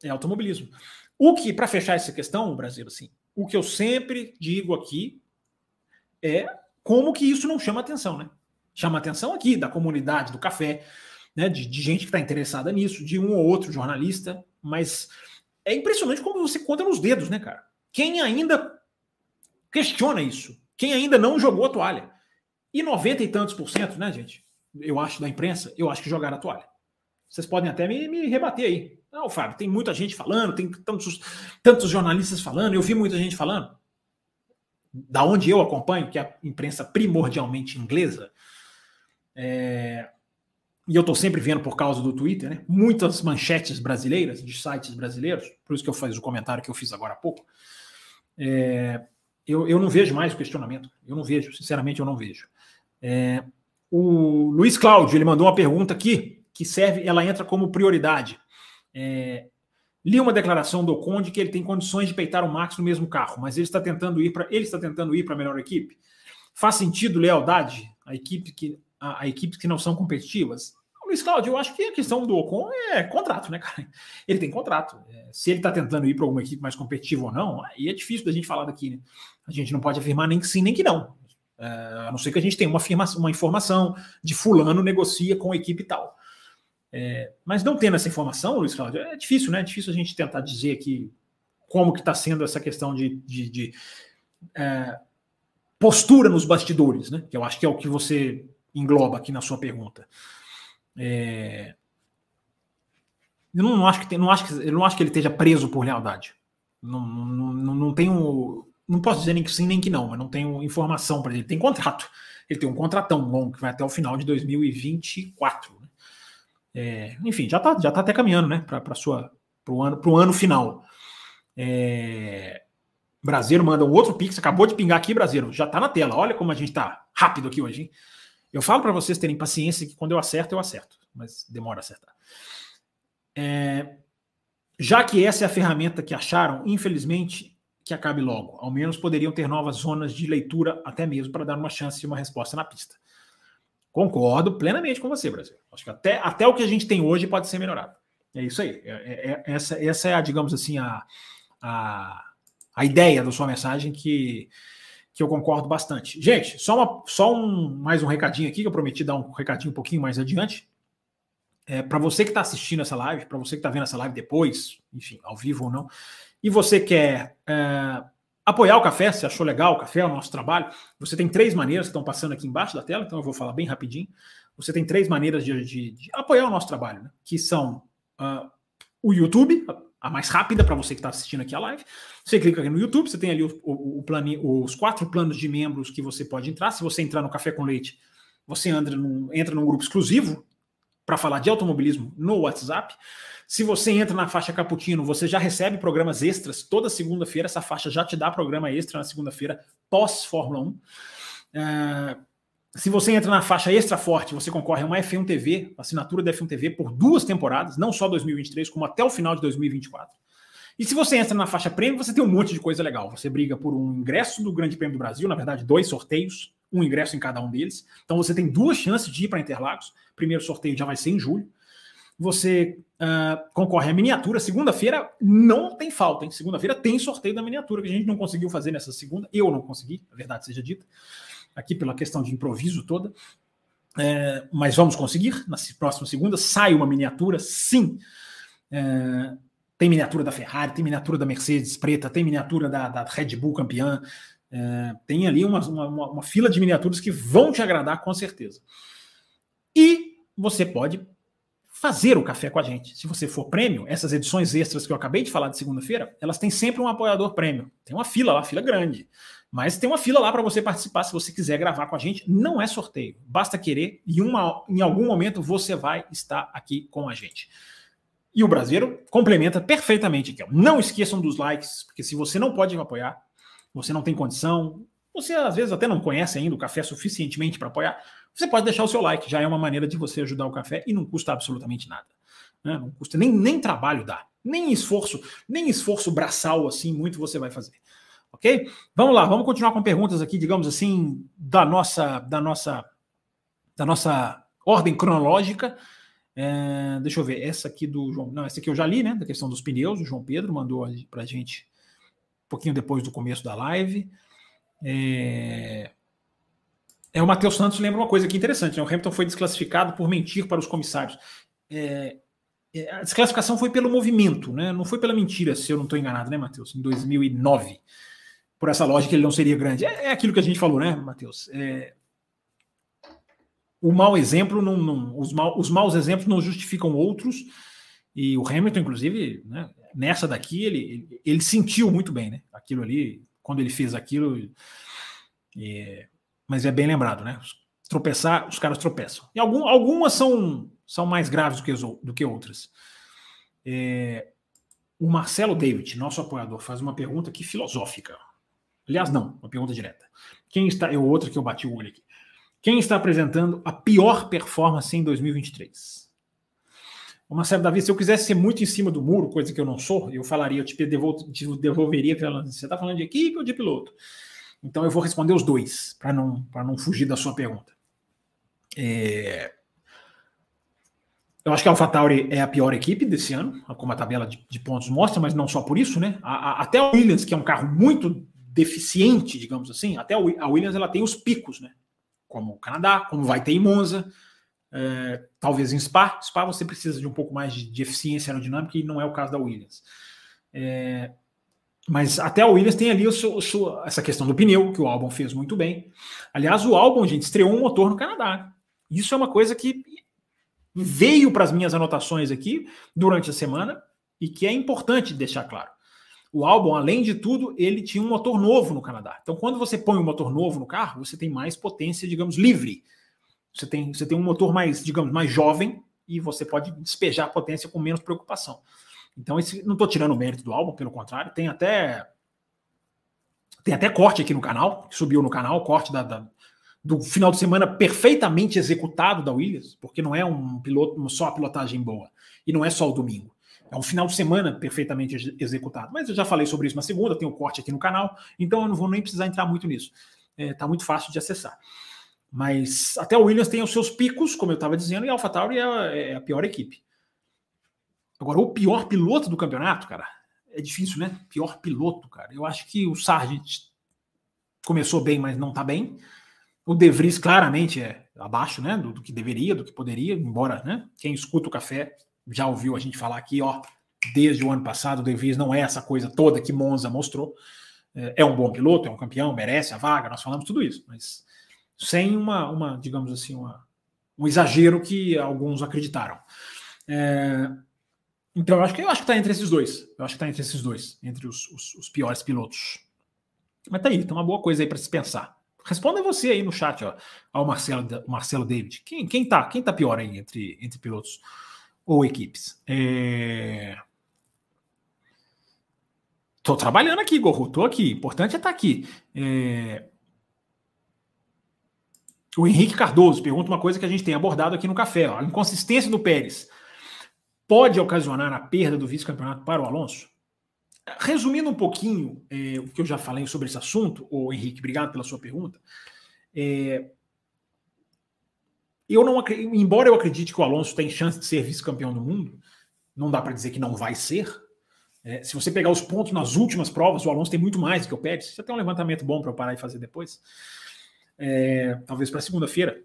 É automobilismo. O que, para fechar essa questão, Brasil, assim, o que eu sempre digo aqui, é como que isso não chama atenção, né? Chama atenção aqui da comunidade do café, né? De, de gente que está interessada nisso, de um ou outro jornalista, mas é impressionante como você conta nos dedos, né, cara? Quem ainda questiona isso? Quem ainda não jogou a toalha? E 90 e tantos por cento, né, gente? Eu acho da imprensa, eu acho que jogaram a toalha. Vocês podem até me, me rebater aí. Não, Fábio, tem muita gente falando, tem tantos, tantos jornalistas falando, eu vi muita gente falando da onde eu acompanho, que é a imprensa primordialmente inglesa, é, e eu estou sempre vendo por causa do Twitter, né, muitas manchetes brasileiras, de sites brasileiros, por isso que eu fiz o comentário que eu fiz agora há pouco, é, eu, eu não vejo mais o questionamento, eu não vejo, sinceramente eu não vejo. É, o Luiz Cláudio, ele mandou uma pergunta aqui, que serve, ela entra como prioridade. É, Li uma declaração do Conde que ele tem condições de peitar o Max no mesmo carro, mas ele está tentando ir para ele está tentando ir para a melhor equipe. Faz sentido lealdade a equipe que a, a equipes que não são competitivas? Luiz Cláudio, eu acho que a questão do Ocon é contrato, né, cara? Ele tem contrato. É, se ele está tentando ir para alguma equipe mais competitiva ou não, aí é difícil da gente falar daqui, né? A gente não pode afirmar nem que sim, nem que não. É, a não ser que a gente tenha uma, afirmação, uma informação de fulano negocia com a equipe tal. É, mas não tendo essa informação, Luiz Cláudio, é difícil, né? É difícil a gente tentar dizer aqui como que está sendo essa questão de, de, de é, postura nos bastidores, né? Que eu acho que é o que você engloba aqui na sua pergunta. É, eu não, acho que tem, não acho que eu não acho que ele esteja preso por lealdade. Não, não, não, não tenho. Não posso dizer nem que sim nem que não, mas não tenho informação para ele. Tem contrato. Ele tem um contratão longo que vai até o final de 2024. É, enfim, já está já tá até caminhando né, para o ano, ano final. É, Brasileiro manda um outro pix, acabou de pingar aqui, Brasileiro, já está na tela. Olha como a gente está rápido aqui hoje. Hein? Eu falo para vocês terem paciência que quando eu acerto, eu acerto, mas demora a acertar. É, já que essa é a ferramenta que acharam, infelizmente, que acabe logo. Ao menos poderiam ter novas zonas de leitura, até mesmo para dar uma chance de uma resposta na pista. Concordo plenamente com você, Brasil. Acho que até, até o que a gente tem hoje pode ser melhorado. É isso aí. É, é, é essa, essa é a, digamos assim, a, a, a ideia da sua mensagem que, que eu concordo bastante. Gente, só, uma, só um, mais um recadinho aqui, que eu prometi dar um recadinho um pouquinho mais adiante. É, para você que está assistindo essa live, para você que está vendo essa live depois, enfim, ao vivo ou não, e você quer é, apoiar o café, se achou legal o café, o nosso trabalho, você tem três maneiras que estão passando aqui embaixo da tela, então eu vou falar bem rapidinho. Você tem três maneiras de, de, de apoiar o nosso trabalho, né? que são uh, o YouTube, a mais rápida para você que está assistindo aqui a live. Você clica aqui no YouTube, você tem ali o, o, o plano, os quatro planos de membros que você pode entrar. Se você entrar no Café com Leite, você entra num, entra num grupo exclusivo para falar de automobilismo no WhatsApp. Se você entra na faixa Caputino, você já recebe programas extras toda segunda-feira. Essa faixa já te dá programa extra na segunda-feira, pós-Fórmula 1. Uh, é, se você entra na faixa extra forte, você concorre a uma F1 TV, assinatura da F1 TV por duas temporadas, não só 2023, como até o final de 2024. E se você entra na faixa prêmio, você tem um monte de coisa legal. Você briga por um ingresso do Grande Prêmio do Brasil, na verdade, dois sorteios, um ingresso em cada um deles. Então você tem duas chances de ir para Interlagos. Primeiro sorteio já vai ser em julho. Você uh, concorre à miniatura. Segunda-feira não tem falta, hein? Segunda-feira tem sorteio da miniatura, que a gente não conseguiu fazer nessa segunda. Eu não consegui, a verdade seja dita, aqui pela questão de improviso toda. É, mas vamos conseguir. Na próxima segunda sai uma miniatura, sim. É, tem miniatura da Ferrari, tem miniatura da Mercedes preta, tem miniatura da, da Red Bull campeã. É, tem ali uma, uma, uma, fila de miniaturas que vão te agradar com certeza. E você pode fazer o café com a gente. Se você for prêmio, essas edições extras que eu acabei de falar de segunda-feira, elas têm sempre um apoiador prêmio. Tem uma fila lá, fila grande. Mas tem uma fila lá para você participar se você quiser gravar com a gente. Não é sorteio, basta querer e uma, em algum momento você vai estar aqui com a gente. E o brasileiro complementa perfeitamente aqui. Não esqueçam dos likes, porque se você não pode apoiar, você não tem condição, você às vezes até não conhece ainda o café suficientemente para apoiar, você pode deixar o seu like, já é uma maneira de você ajudar o café e não custa absolutamente nada. Né? Não custa nem, nem trabalho dá, nem esforço, nem esforço braçal assim, muito você vai fazer. Ok? Vamos lá, vamos continuar com perguntas aqui, digamos assim, da nossa, da nossa, da nossa ordem cronológica. É, deixa eu ver, essa aqui do João. Não, essa aqui eu já li, né? Da questão dos pneus. O João Pedro mandou para a gente pouquinho depois do começo da live. É, é o Matheus Santos lembra uma coisa aqui interessante: né? o Hamilton foi desclassificado por mentir para os comissários. É, é, a desclassificação foi pelo movimento, né? não foi pela mentira, se eu não estou enganado, né, Matheus? Em 2009. Por essa lógica, ele não seria grande. É, é aquilo que a gente falou, né, Matheus? É, o mau exemplo, não, não, os, mal, os maus exemplos não justificam outros. E o Hamilton, inclusive, né, nessa daqui, ele, ele, sentiu muito bem, né? Aquilo ali, quando ele fez aquilo. É, mas é bem lembrado, né? Tropeçar, os caras tropeçam. E algum, algumas são, são mais graves do que, do que outras. É, o Marcelo David, nosso apoiador, faz uma pergunta aqui filosófica. Aliás, não, uma pergunta direta. Quem está. É outra que eu bati o olho aqui. Quem está apresentando a pior performance em 2023? O Marcelo Davi, se eu quisesse ser muito em cima do muro, coisa que eu não sou, eu falaria, eu te, devol, te devolveria falando, você está falando de equipe ou de piloto? Então eu vou responder os dois, para não, não fugir da sua pergunta. É... Eu acho que a AlphaTauri é a pior equipe desse ano, como a tabela de, de pontos mostra, mas não só por isso, né? A, a, até a Williams, que é um carro muito deficiente, digamos assim, até a Williams ela tem os picos, né? como o Canadá, como vai ter em Monza, é, talvez em Spa. Spa você precisa de um pouco mais de, de eficiência aerodinâmica e não é o caso da Williams. É, mas até a Williams tem ali o seu, o seu, essa questão do pneu, que o Albon fez muito bem. Aliás, o Albon, gente, estreou um motor no Canadá. Isso é uma coisa que veio para as minhas anotações aqui durante a semana e que é importante deixar claro. O álbum, além de tudo, ele tinha um motor novo no Canadá. Então, quando você põe um motor novo no carro, você tem mais potência, digamos, livre. Você tem, você tem um motor mais, digamos, mais jovem e você pode despejar a potência com menos preocupação. Então, esse, não estou tirando o mérito do álbum, pelo contrário, tem até tem até corte aqui no canal, subiu no canal, corte da, da, do final de semana perfeitamente executado da Williams, porque não é um piloto, só a pilotagem boa, e não é só o domingo. É um final de semana perfeitamente executado. Mas eu já falei sobre isso na segunda, tem o um corte aqui no canal, então eu não vou nem precisar entrar muito nisso. Está é, tá muito fácil de acessar. Mas até o Williams tem os seus picos, como eu estava dizendo, e a AlphaTauri é, é a pior equipe. Agora, o pior piloto do campeonato, cara, é difícil, né? Pior piloto, cara. Eu acho que o Sargent começou bem, mas não tá bem. O De Vries claramente é abaixo, né? Do, do, que deveria, do que poderia, embora, né? Quem escuta o café já ouviu a gente falar aqui, ó, desde o ano passado, o De Vries não é essa coisa toda que Monza mostrou. É, é um bom piloto, é um campeão, merece a vaga, nós falamos tudo isso, mas sem uma, uma digamos assim, uma, um exagero que alguns acreditaram. É, então, eu acho que eu acho que tá entre esses dois. Eu acho que tá entre esses dois, entre os, os, os piores pilotos. Mas tá aí, tá uma boa coisa aí para se pensar. Responda você aí no chat, ó, ao Marcelo, Marcelo David. Quem, quem tá, quem tá pior aí entre, entre pilotos ou equipes? É... Tô trabalhando aqui, Gorro, tô aqui. Importante é estar tá aqui. É... O Henrique Cardoso pergunta uma coisa que a gente tem abordado aqui no café: ó, a inconsistência do Pérez pode ocasionar a perda do vice-campeonato para o Alonso? Resumindo um pouquinho é, o que eu já falei sobre esse assunto, o Henrique, obrigado pela sua pergunta. É, eu não, embora eu acredite que o Alonso tem chance de ser vice-campeão do mundo, não dá para dizer que não vai ser. É, se você pegar os pontos nas últimas provas, o Alonso tem muito mais do que o Pérez. Você tem um levantamento bom para eu parar e fazer depois. É, talvez para segunda-feira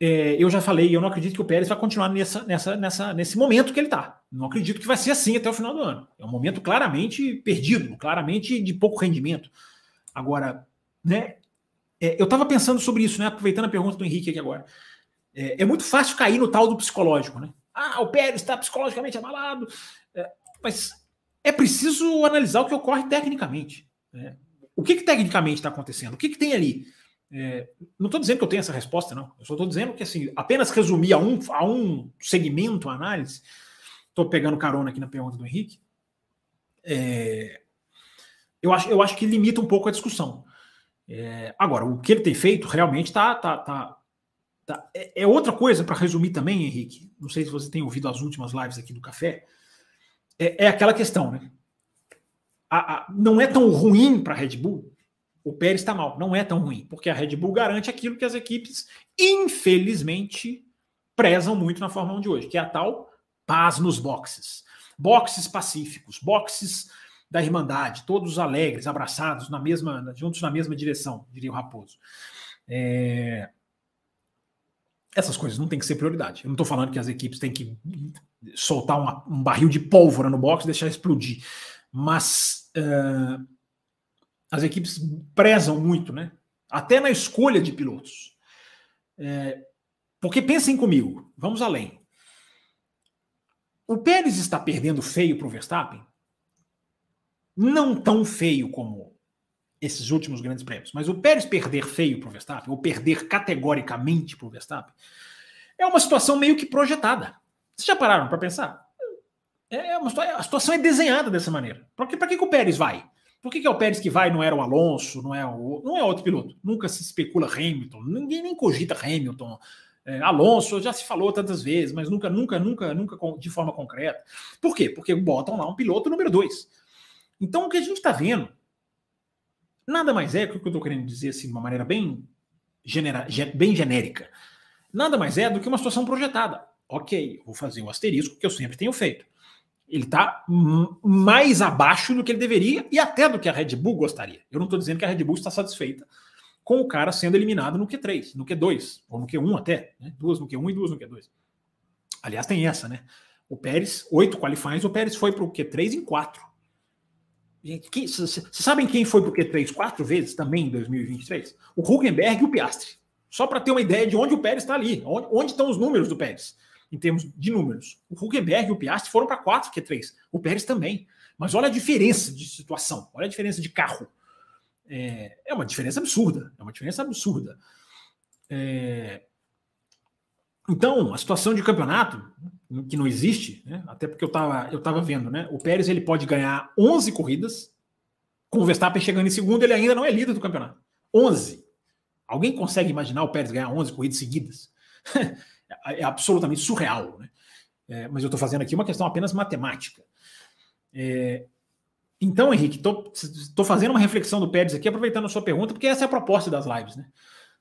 é, eu já falei, eu não acredito que o Pérez vai continuar nessa, nessa, nessa, nesse momento que ele está. Não acredito que vai ser assim até o final do ano. É um momento claramente perdido, claramente de pouco rendimento. Agora, né? É, eu estava pensando sobre isso, né? Aproveitando a pergunta do Henrique aqui agora. É, é, muito fácil cair no tal do psicológico, né? Ah, o Pérez está psicologicamente abalado. É, mas é preciso analisar o que ocorre tecnicamente. Né? O que, que tecnicamente está acontecendo? O que, que tem ali? É, não estou dizendo que eu tenho essa resposta, não. Eu só estou dizendo que, assim, apenas resumir a um, a um segmento a análise, estou pegando carona aqui na pergunta do Henrique, é, eu, acho, eu acho que limita um pouco a discussão. É, agora, o que ele tem feito realmente está. Tá, tá, tá, é, é outra coisa para resumir também, Henrique. Não sei se você tem ouvido as últimas lives aqui do Café. É, é aquela questão, né? A, a, não é tão ruim para a Red Bull o Pérez está mal. Não é tão ruim, porque a Red Bull garante aquilo que as equipes, infelizmente, prezam muito na Fórmula 1 de hoje, que é a tal paz nos boxes. Boxes pacíficos, boxes da Irmandade, todos alegres, abraçados, na mesma, juntos na mesma direção, diria o Raposo. É... Essas coisas não têm que ser prioridade. Eu não estou falando que as equipes têm que soltar uma, um barril de pólvora no box e deixar explodir. Mas uh as equipes prezam muito, né? Até na escolha de pilotos. É, porque pensem comigo, vamos além. O Pérez está perdendo feio para o Verstappen? Não tão feio como esses últimos grandes prêmios, mas o Pérez perder feio para o Verstappen, ou perder categoricamente para o Verstappen, é uma situação meio que projetada. Vocês já pararam para pensar? É uma, a situação é desenhada dessa maneira. Para que, que, que o Pérez vai? Por que, que é o Pérez que vai não era o Alonso, não é, o, não é outro piloto? Nunca se especula Hamilton, ninguém nem cogita Hamilton. É, Alonso já se falou tantas vezes, mas nunca, nunca, nunca, nunca de forma concreta. Por quê? Porque botam lá um piloto número dois. Então o que a gente está vendo nada mais é, que o que eu estou querendo dizer assim, de uma maneira bem, genera, bem genérica, nada mais é do que uma situação projetada. Ok, vou fazer o asterisco que eu sempre tenho feito. Ele está mais abaixo do que ele deveria e até do que a Red Bull gostaria. Eu não estou dizendo que a Red Bull está satisfeita com o cara sendo eliminado no Q3, no Q2, ou no Q1 até, né? duas no Q1 e duas no Q2. Aliás, tem essa, né? O Pérez, oito qualifies, o Pérez foi para o Q3 em quatro. Gente, vocês sabem quem foi para o Q3 quatro vezes também em 2023? O Huckenberg e o Piastri. Só para ter uma ideia de onde o Pérez está ali, onde, onde estão os números do Pérez em termos de números. O Huckenberg e o Piastri foram para 4 Q3. O Pérez também. Mas olha a diferença de situação, olha a diferença de carro. É, é uma diferença absurda, é uma diferença absurda. É, então, a situação de campeonato, que não existe, né, até porque eu estava eu tava vendo, né, o Pérez ele pode ganhar 11 corridas, com o Verstappen chegando em segundo, ele ainda não é líder do campeonato. 11. Alguém consegue imaginar o Pérez ganhar 11 corridas seguidas? é absolutamente surreal. Né? É, mas eu estou fazendo aqui uma questão apenas matemática. É, então, Henrique, estou fazendo uma reflexão do Pérez aqui, aproveitando a sua pergunta, porque essa é a proposta das lives. Né?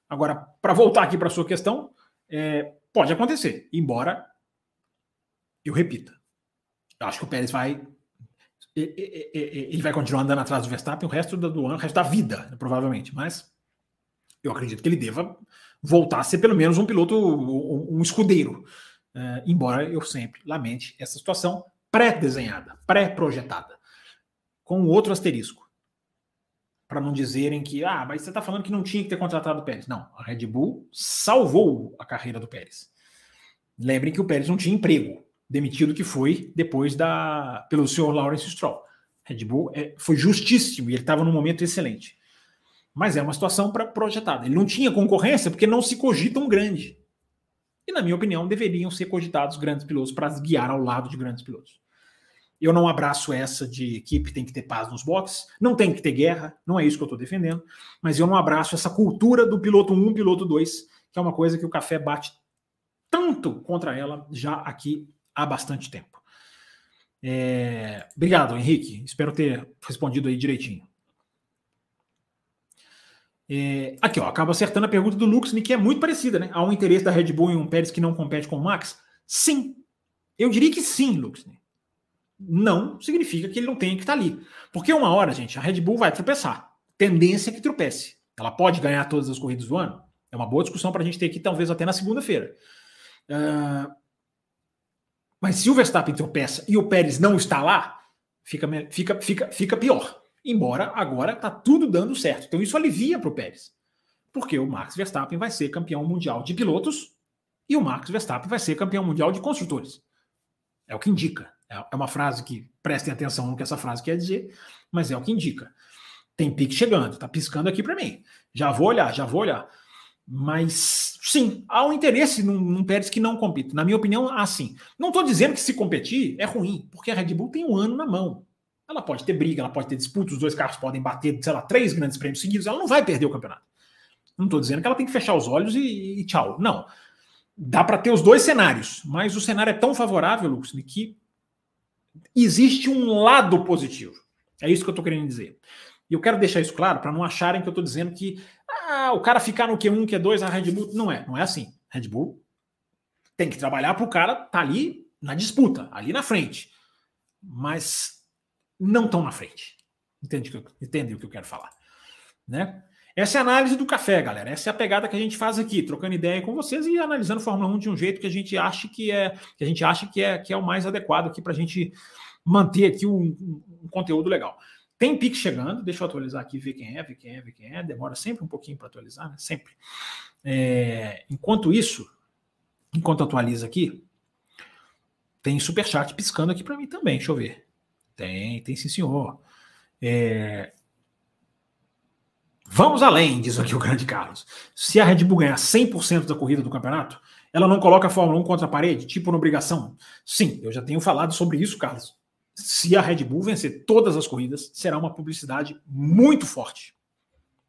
Agora, para voltar aqui para a sua questão, é, pode acontecer, embora eu repita. Eu acho que o Pérez vai. Ele vai continuar andando atrás do Verstappen o resto do ano, o resto da vida, provavelmente. Mas eu acredito que ele deva voltar a ser pelo menos um piloto, um escudeiro. Uh, embora eu sempre lamente essa situação pré-desenhada, pré-projetada, com outro asterisco. Para não dizerem que, ah, mas você está falando que não tinha que ter contratado o Pérez. Não, a Red Bull salvou a carreira do Pérez. Lembrem que o Pérez não tinha emprego, demitido que foi depois da pelo senhor Lawrence Stroll. Red Bull é, foi justíssimo e ele estava num momento excelente. Mas é uma situação para projetada. Ele não tinha concorrência porque não se cogita um grande. E, na minha opinião, deveriam ser cogitados grandes pilotos para guiar ao lado de grandes pilotos. Eu não abraço essa de equipe tem que ter paz nos boxes, não tem que ter guerra, não é isso que eu estou defendendo, mas eu não abraço essa cultura do piloto 1, piloto 2, que é uma coisa que o café bate tanto contra ela já aqui há bastante tempo. É... Obrigado, Henrique. Espero ter respondido aí direitinho. É, aqui, ó, acaba acertando a pergunta do Lux, que é muito parecida, né? Há um interesse da Red Bull em um Pérez que não compete com o Max? Sim. Eu diria que sim, Lux. Não significa que ele não tenha que estar ali. Porque uma hora, gente, a Red Bull vai tropeçar. Tendência é que tropece. Ela pode ganhar todas as corridas do ano? É uma boa discussão para a gente ter aqui, talvez até na segunda-feira. Uh, mas se o Verstappen tropeça e o Pérez não está lá, fica, fica, fica, fica pior. Embora agora está tudo dando certo. Então isso alivia para o Pérez. Porque o Max Verstappen vai ser campeão mundial de pilotos e o Max Verstappen vai ser campeão mundial de construtores. É o que indica. É, é uma frase que prestem atenção no que essa frase quer dizer, mas é o que indica. Tem pique chegando, tá piscando aqui para mim. Já vou olhar, já vou olhar. Mas sim, há um interesse num, num Pérez que não compete. Na minha opinião, há sim. Não estou dizendo que se competir é ruim, porque a Red Bull tem um ano na mão. Ela pode ter briga, ela pode ter disputa, os dois carros podem bater, sei lá, três grandes prêmios seguidos, ela não vai perder o campeonato. Não estou dizendo que ela tem que fechar os olhos e, e tchau. Não. Dá para ter os dois cenários, mas o cenário é tão favorável, Lucas, que existe um lado positivo. É isso que eu estou querendo dizer. E eu quero deixar isso claro para não acharem que eu estou dizendo que ah, o cara ficar no Q1, Q2, a Red Bull. Não é, não é assim. Red Bull tem que trabalhar para o cara estar tá ali na disputa, ali na frente. Mas não estão na frente. Entende, entende o que eu quero falar? Né? Essa é a análise do café, galera. Essa é a pegada que a gente faz aqui, trocando ideia com vocês e analisando Fórmula 1 de um jeito que a gente acha que é, que a gente acha que é, que é o mais adequado aqui para a gente manter aqui um, um, conteúdo legal. Tem pique chegando, deixa eu atualizar aqui, ver quem é, ver quem é, ver quem é. Demora sempre um pouquinho para atualizar, né? Sempre. É, enquanto isso, enquanto atualiza aqui, tem superchat piscando aqui para mim também. Deixa eu ver. Tem, tem sim, senhor. É... Vamos além, diz aqui o grande Carlos. Se a Red Bull ganhar 100% da corrida do campeonato, ela não coloca a Fórmula 1 contra a parede, tipo na obrigação? Sim, eu já tenho falado sobre isso, Carlos. Se a Red Bull vencer todas as corridas, será uma publicidade muito forte.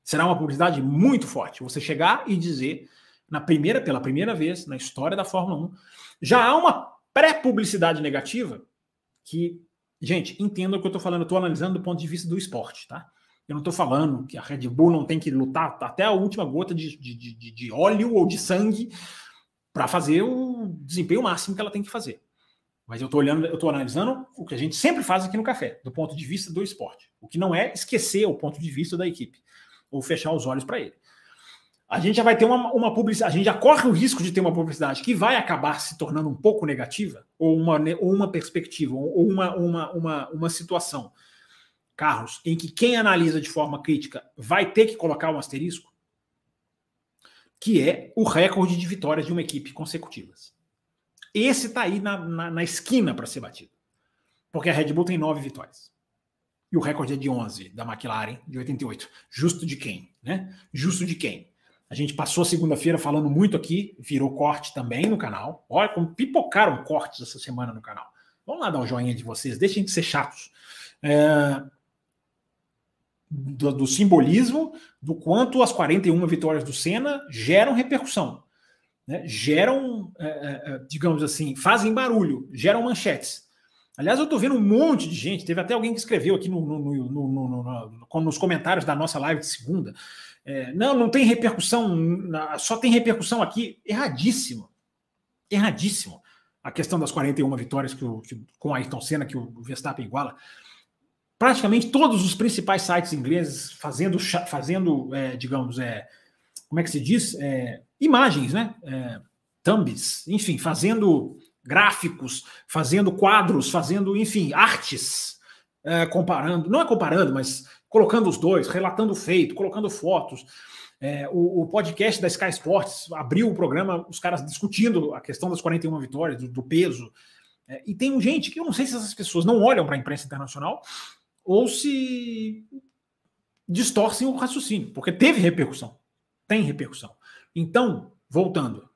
Será uma publicidade muito forte. Você chegar e dizer, na primeira, pela primeira vez na história da Fórmula 1, já há uma pré-publicidade negativa que Gente, entenda o que eu estou falando, eu estou analisando do ponto de vista do esporte, tá? Eu não estou falando que a Red Bull não tem que lutar até a última gota de, de, de, de óleo ou de sangue para fazer o desempenho máximo que ela tem que fazer. Mas eu estou olhando, eu estou analisando o que a gente sempre faz aqui no café, do ponto de vista do esporte. O que não é esquecer o ponto de vista da equipe ou fechar os olhos para ele a gente já vai ter uma, uma publicidade, a gente já corre o risco de ter uma publicidade que vai acabar se tornando um pouco negativa, ou uma, ou uma perspectiva, ou uma, uma, uma, uma situação, carros, em que quem analisa de forma crítica vai ter que colocar um asterisco, que é o recorde de vitórias de uma equipe consecutivas. Esse está aí na, na, na esquina para ser batido. Porque a Red Bull tem nove vitórias. E o recorde é de 11 da McLaren, de 88. Justo de quem? Né? Justo de quem? A gente passou segunda-feira falando muito aqui, virou corte também no canal. Olha como pipocaram cortes essa semana no canal. Vamos lá dar um joinha de vocês, deixem de ser chatos. É... Do, do, simbolismo do quanto as 41 vitórias do Senna geram repercussão, né? geram, é, é, é, digamos assim, fazem barulho, geram manchetes. Aliás, eu estou vendo um monte de gente, teve até alguém que escreveu aqui no, no, no, nos comentários da nossa live de segunda, é, não, não tem repercussão, só tem repercussão aqui. Erradíssimo. Erradíssimo. A questão das 41 vitórias que o, que, com a Ayrton Senna que o Verstappen iguala. Praticamente todos os principais sites ingleses fazendo, fazendo é, digamos, é, como é que se diz? É, imagens, né? É, thumbs, enfim, fazendo gráficos, fazendo quadros, fazendo, enfim, artes, é, comparando, não é comparando, mas colocando os dois, relatando o feito, colocando fotos. É, o, o, podcast da Sky Sports abriu o programa, os caras discutindo a questão das 41 vitórias, do, do peso. É, e tem gente que eu não sei se essas pessoas não olham para a imprensa internacional ou se distorcem o raciocínio, porque teve repercussão. Tem repercussão. Então, voltando,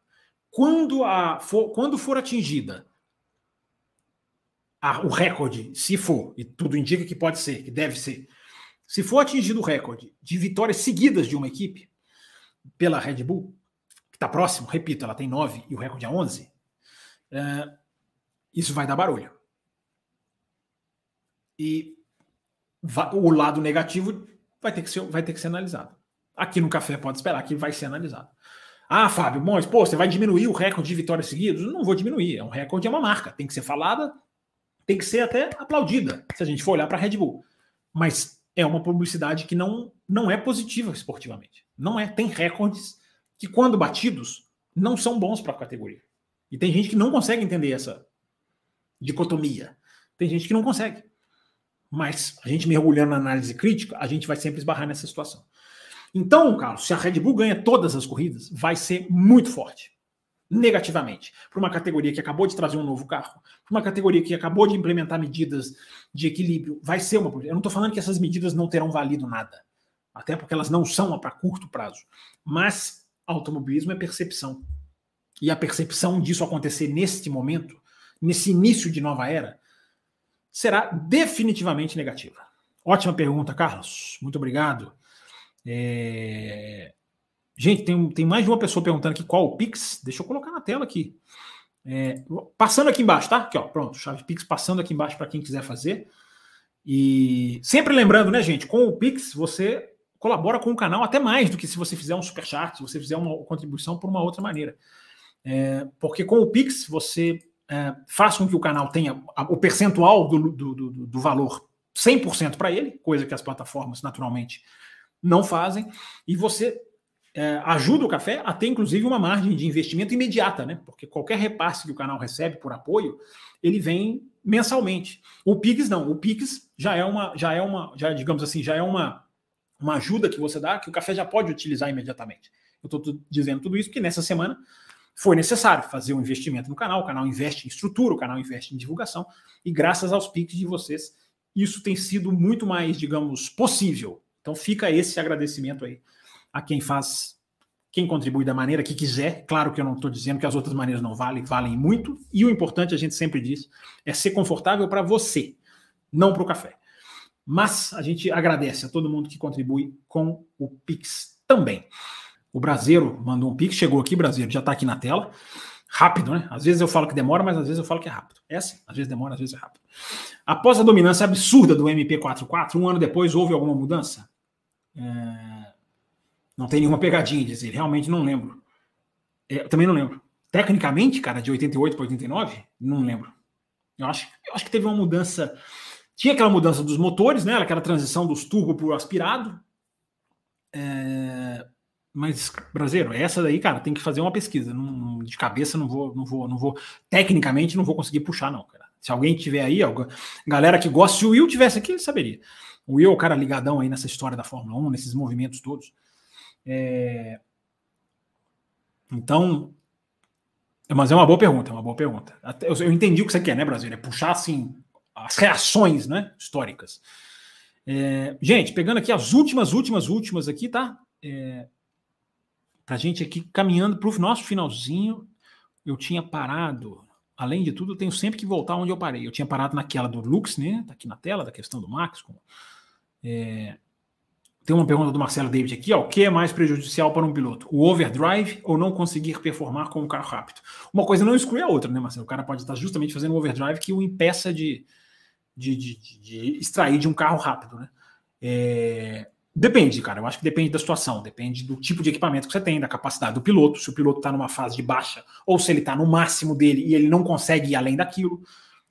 quando, a, for, quando for atingida a, o recorde, se for, e tudo indica que pode ser, que deve ser, se for atingido o recorde de vitórias seguidas de uma equipe pela Red Bull, que está próximo, repito, ela tem nove e o recorde é 11, é, isso vai dar barulho. E o lado negativo vai ter, que ser, vai ter que ser analisado. Aqui no café pode esperar que vai ser analisado. Ah, Fábio, bom, pô, você vai diminuir o recorde de vitórias seguidas? Não vou diminuir. É um recorde, é uma marca. Tem que ser falada, tem que ser até aplaudida, se a gente for olhar para a Red Bull. Mas é uma publicidade que não, não é positiva esportivamente. Não é. Tem recordes que, quando batidos, não são bons para a categoria. E tem gente que não consegue entender essa dicotomia. Tem gente que não consegue. Mas a gente mergulhando na análise crítica, a gente vai sempre esbarrar nessa situação. Então, Carlos, se a Red Bull ganha todas as corridas, vai ser muito forte negativamente para uma categoria que acabou de trazer um novo carro, para uma categoria que acabou de implementar medidas de equilíbrio, vai ser uma. Eu não estou falando que essas medidas não terão valido nada, até porque elas não são para curto prazo. Mas automobilismo é percepção. E a percepção disso acontecer neste momento, nesse início de nova era, será definitivamente negativa. Ótima pergunta, Carlos. Muito obrigado. É... Gente, tem, tem mais de uma pessoa perguntando aqui qual o Pix. Deixa eu colocar na tela aqui. É, passando aqui embaixo, tá? Aqui, ó, pronto, chave Pix passando aqui embaixo para quem quiser fazer. E sempre lembrando, né, gente, com o Pix você colabora com o canal até mais do que se você fizer um super chat, se você fizer uma contribuição por uma outra maneira. É, porque com o Pix você é, faz com que o canal tenha o percentual do, do, do, do valor 100% para ele, coisa que as plataformas naturalmente não fazem, e você é, ajuda o café a ter, inclusive, uma margem de investimento imediata, né? Porque qualquer repasse que o canal recebe por apoio, ele vem mensalmente. O Pix não, o Pix já é uma, já é uma, já digamos assim, já é uma, uma ajuda que você dá que o café já pode utilizar imediatamente. Eu estou dizendo tudo isso porque nessa semana foi necessário fazer um investimento no canal, o canal investe em estrutura, o canal investe em divulgação, e graças aos Pix de vocês, isso tem sido muito mais, digamos, possível. Então fica esse agradecimento aí a quem faz, quem contribui da maneira que quiser. Claro que eu não estou dizendo que as outras maneiras não valem, valem muito. E o importante, a gente sempre diz, é ser confortável para você, não para o café. Mas a gente agradece a todo mundo que contribui com o Pix também. O Brasileiro mandou um Pix, chegou aqui, Brasileiro, já está aqui na tela. Rápido, né? Às vezes eu falo que demora, mas às vezes eu falo que é rápido. É assim, às vezes demora, às vezes é rápido. Após a dominância absurda do MP44, um ano depois houve alguma mudança? É... Não tem nenhuma pegadinha, dizer, realmente não lembro. É, também não lembro. Tecnicamente, cara, de 88 para 89, não lembro. Eu acho, eu acho que teve uma mudança. Tinha aquela mudança dos motores, né? Aquela transição dos turbo para o aspirado. É, mas, brasileiro, essa daí, cara, tem que fazer uma pesquisa. Não, de cabeça não vou, não vou, não vou. Tecnicamente não vou conseguir puxar, não, cara. Se alguém tiver aí, galera que gosta, se o Will tivesse aqui, ele saberia. O Will é o cara ligadão aí nessa história da Fórmula 1, nesses movimentos todos. É... Então, mas é uma boa pergunta, é uma boa pergunta. Eu, eu entendi o que você quer, né, Brasil? É puxar assim as reações, né, históricas. É, gente, pegando aqui as últimas, últimas, últimas aqui, tá? É, pra gente aqui caminhando para o nosso finalzinho, eu tinha parado. Além de tudo, eu tenho sempre que voltar onde eu parei. Eu tinha parado naquela do Lux, né? Tá aqui na tela, da questão do Max. É, tem uma pergunta do Marcelo David aqui, ó. O que é mais prejudicial para um piloto? O overdrive ou não conseguir performar com um carro rápido? Uma coisa não exclui a outra, né, Marcelo? O cara pode estar justamente fazendo um overdrive que o impeça de, de, de, de extrair de um carro rápido, né? É, depende, cara. Eu acho que depende da situação, depende do tipo de equipamento que você tem, da capacidade do piloto. Se o piloto está numa fase de baixa ou se ele está no máximo dele e ele não consegue ir além daquilo.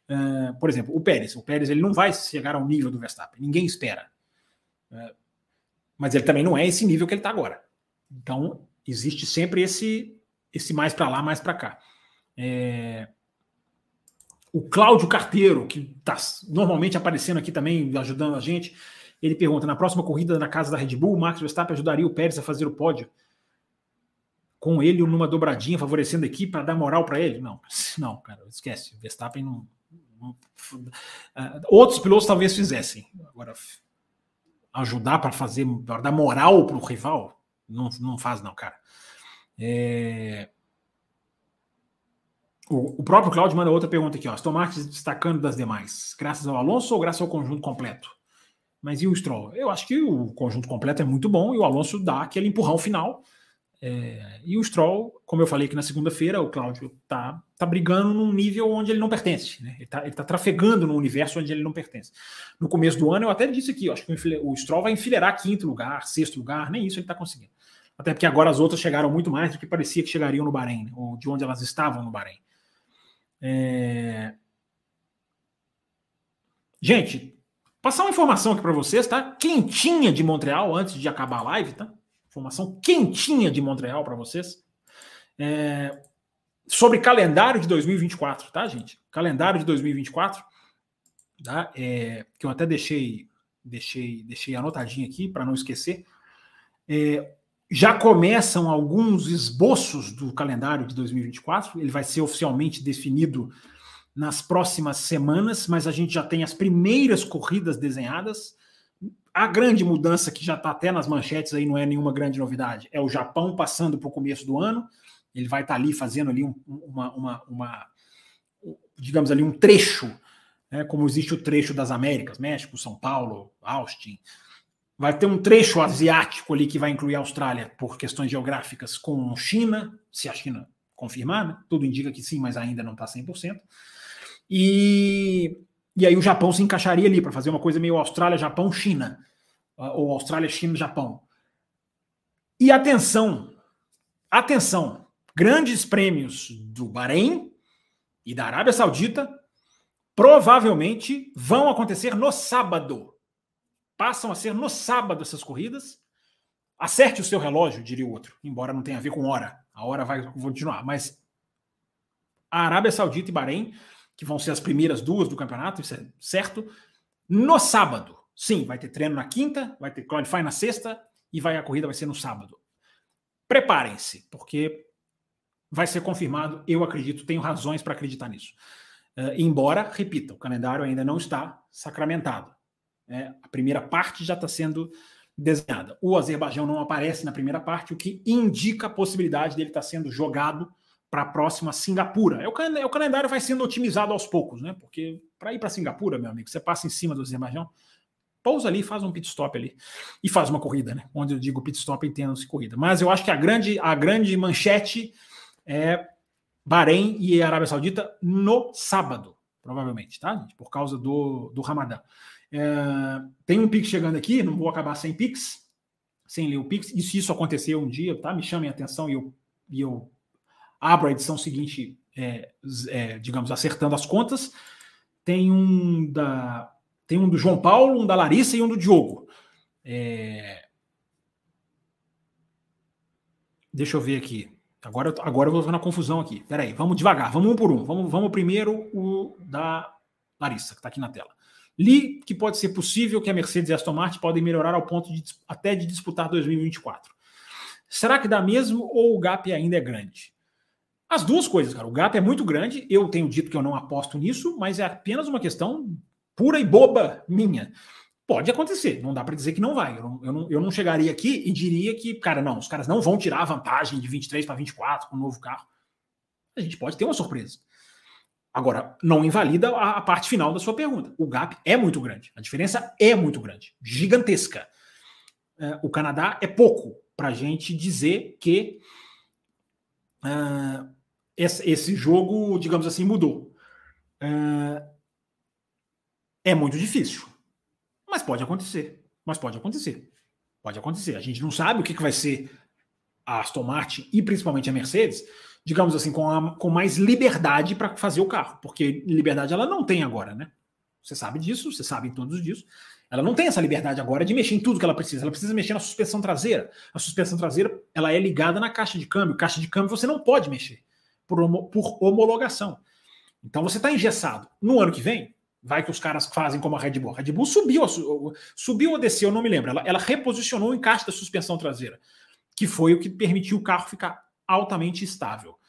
Uh, por exemplo, o Pérez. O Pérez ele não vai chegar ao nível do Verstappen. Ninguém espera. Uh, mas ele também não é esse nível que ele está agora. Então, existe sempre esse, esse mais para lá, mais para cá. É... O Cláudio Carteiro, que está normalmente aparecendo aqui também, ajudando a gente, ele pergunta: na próxima corrida na casa da Red Bull, o Max Verstappen ajudaria o Pérez a fazer o pódio? Com ele numa dobradinha, favorecendo a equipe para dar moral para ele? Não, não, cara, esquece. Verstappen não. não uh, outros pilotos talvez fizessem. Agora, ajudar para fazer, para dar moral para o rival, não, não faz, não, cara. É... O, o, próprio Claudio manda outra pergunta aqui, ó. Aston Martin destacando das demais, graças ao Alonso ou graças ao conjunto completo? Mas e o Stroll? Eu acho que o conjunto completo é muito bom e o Alonso dá aquele empurrão final é, e o Stroll, como eu falei aqui na segunda-feira, o Cláudio tá, tá brigando num nível onde ele não pertence. Né? Ele, tá, ele tá trafegando num universo onde ele não pertence. No começo do ano, eu até disse aqui, acho que o Stroll vai enfileirar quinto lugar, sexto lugar, nem isso ele está conseguindo. Até porque agora as outras chegaram muito mais do que parecia que chegariam no Bahrein, né? ou de onde elas estavam no Bahrein. É... Gente, passar uma informação aqui para vocês, tá? Quentinha de Montreal antes de acabar a live, tá? Informação quentinha de Montreal para vocês. É, sobre calendário de 2024, tá, gente? Calendário de 2024, tá? É, que eu até deixei, deixei, deixei anotadinho aqui para não esquecer. É, já começam alguns esboços do calendário de 2024. Ele vai ser oficialmente definido nas próximas semanas, mas a gente já tem as primeiras corridas desenhadas. A grande mudança que já está até nas manchetes aí não é nenhuma grande novidade. É o Japão passando para o começo do ano. Ele vai estar tá ali fazendo ali um, uma, uma, uma, digamos ali um trecho, né, como existe o trecho das Américas, México, São Paulo, Austin. Vai ter um trecho asiático ali que vai incluir a Austrália por questões geográficas com China, se a China confirmar, né? tudo indica que sim, mas ainda não está 100%. E e aí o Japão se encaixaria ali para fazer uma coisa meio Austrália, Japão, China. Ah, ou Austrália, China, Japão. E atenção, atenção, grandes prêmios do Bahrein e da Arábia Saudita provavelmente vão acontecer no sábado. Passam a ser no sábado essas corridas. Acerte o seu relógio, diria o outro, embora não tenha a ver com hora. A hora vai continuar, mas a Arábia Saudita e Bahrein que vão ser as primeiras duas do campeonato, isso é certo. No sábado, sim, vai ter treino na quinta, vai ter qualify na sexta e vai a corrida vai ser no sábado. Preparem-se, porque vai ser confirmado, eu acredito, tenho razões para acreditar nisso. Uh, embora, repita, o calendário ainda não está sacramentado. Né? A primeira parte já está sendo desenhada. O Azerbaijão não aparece na primeira parte, o que indica a possibilidade dele estar tá sendo jogado para a próxima Singapura. É o, é o calendário vai sendo otimizado aos poucos, né? Porque para ir para Singapura, meu amigo, você passa em cima do Azerbaijão, pousa ali, faz um pit stop ali e faz uma corrida, né? Onde eu digo pit stop, entendo-se corrida. Mas eu acho que a grande, a grande manchete é Bahrein e Arábia Saudita no sábado, provavelmente, tá? Por causa do, do Ramadã. É, tem um Pix chegando aqui, não vou acabar sem Pix, sem ler o Pix. E se isso acontecer um dia, tá? Me chamem a atenção e eu, e eu abro a edição seguinte, é, é, digamos, acertando as contas. Tem um da tem um do João Paulo, um da Larissa e um do Diogo. É... Deixa eu ver aqui. Agora, agora eu vou na confusão aqui. Peraí, vamos devagar, vamos um por um. Vamos, vamos primeiro o da Larissa, que está aqui na tela. Li que pode ser possível que a Mercedes e a Aston Martin podem melhorar ao ponto de até de disputar 2024. Será que dá mesmo ou o gap ainda é grande? As duas coisas, cara. O gap é muito grande. Eu tenho dito que eu não aposto nisso, mas é apenas uma questão pura e boba minha. Pode acontecer, não dá para dizer que não vai. Eu não, eu, não, eu não chegaria aqui e diria que, cara, não, os caras não vão tirar a vantagem de 23 para 24 com o novo carro. A gente pode ter uma surpresa. Agora, não invalida a, a, parte final da sua pergunta. O gap é muito grande. A diferença é muito grande, gigantesca. É, o Canadá é pouco para a gente dizer que uh, esse, jogo, digamos assim, mudou. Uh, é muito difícil. Mas pode acontecer. Mas pode acontecer. Pode acontecer. A gente não sabe o que, que vai ser a Aston Martin e principalmente a Mercedes, digamos assim, com, a, com mais liberdade para fazer o carro. Porque liberdade ela não tem agora, né? Você sabe disso, você sabe todos disso. Ela não tem essa liberdade agora de mexer em tudo que ela precisa. Ela precisa mexer na suspensão traseira. A suspensão traseira ela é ligada na caixa de câmbio. Caixa de câmbio você não pode mexer por, por homologação. Então você está engessado. No ano que vem, Vai que os caras fazem como a Red Bull. A Red Bull subiu, subiu ou desceu, eu não me lembro. Ela, ela reposicionou o encaixe da suspensão traseira, que foi o que permitiu o carro ficar altamente estável.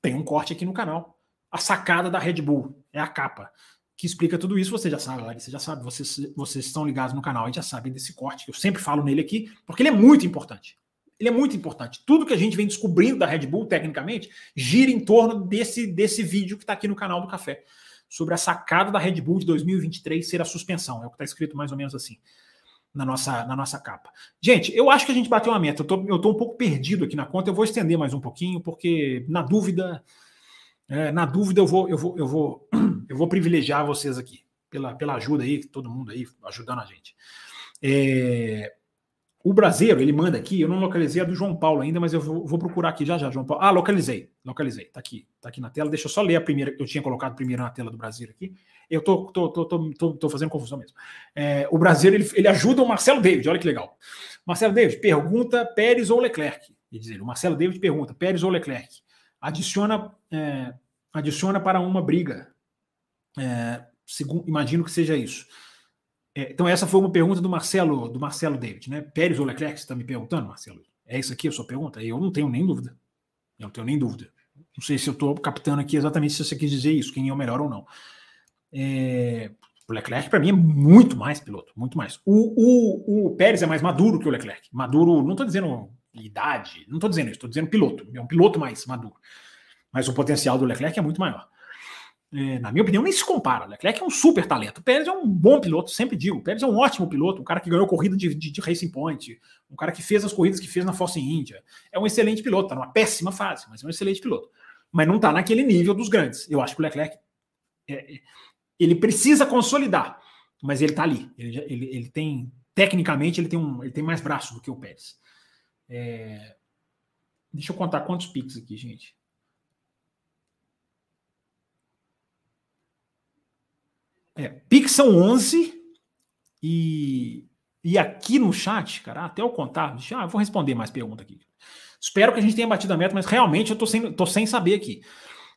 Tem um corte aqui no canal. A sacada da Red Bull é a capa que explica tudo isso. Você já sabe, Larissa, já sabe. Vocês, vocês estão ligados no canal e já sabem desse corte. Eu sempre falo nele aqui, porque ele é muito importante. Ele é muito importante. Tudo que a gente vem descobrindo da Red Bull, tecnicamente, gira em torno desse, desse vídeo que está aqui no canal do Café sobre a sacada da Red Bull de 2023 ser a suspensão. É o que está escrito mais ou menos assim na nossa, na nossa capa. Gente, eu acho que a gente bateu uma meta. Eu tô, eu tô um pouco perdido aqui na conta. Eu vou estender mais um pouquinho, porque na dúvida, é, na dúvida eu vou, eu vou, eu vou, eu vou privilegiar vocês aqui pela, pela ajuda aí, todo mundo aí ajudando a gente. É, o brasileiro, ele manda aqui, eu não localizei a do João Paulo ainda, mas eu vou, vou, procurar aqui já já, João Paulo. Ah, localizei, localizei, tá aqui, tá aqui na tela. Deixa eu só ler a primeira, eu tinha colocado primeiro na tela do Brasil aqui. Eu tô, tô, tô, tô, tô, tô fazendo confusão mesmo. É, o Brasil, ele, ele ajuda o Marcelo David, olha que legal. Marcelo David pergunta Pérez ou Leclerc. Diz ele, o Marcelo David pergunta Pérez ou Leclerc. Adiciona, é, adiciona para uma briga. É, segundo, imagino que seja isso. É, então, essa foi uma pergunta do Marcelo, do Marcelo David, né? Pérez ou Leclerc, você está me perguntando, Marcelo? É isso aqui a sua pergunta? Eu não tenho nem dúvida. Eu não tenho nem dúvida. Não sei se eu estou captando aqui exatamente se você quis dizer isso, quem é o melhor ou não. É, o Leclerc, para mim, é muito mais piloto, muito mais. O, o, o Pérez é mais maduro que o Leclerc. Maduro, não estou dizendo idade, não estou dizendo isso, estou dizendo piloto. É um piloto mais maduro. Mas o potencial do Leclerc é muito maior é, na minha opinião, nem se compara. Leclerc é um super talento. O Pérez é um bom piloto, sempre digo. O Pérez é um ótimo piloto, um cara que ganhou corrida de, de, de Racing Point, um cara que fez as corridas que fez na Force India. É um excelente piloto, está numa péssima fase, mas é um excelente piloto. Mas não está naquele nível dos grandes. Eu acho que o Leclerc é, é ele precisa consolidar, mas ele está ali. Ele, ele, ele, tem, tecnicamente, ele tem, um, ele tem mais braço do que o Pérez. É, deixa eu contar quantos piques aqui, gente. É, Pix são 11 e, e aqui no chat, cara, até eu contar, ah, eu vou responder mais pergunta aqui. Espero que a gente tenha batido a meta, mas realmente eu tô sem, tô sem saber aqui.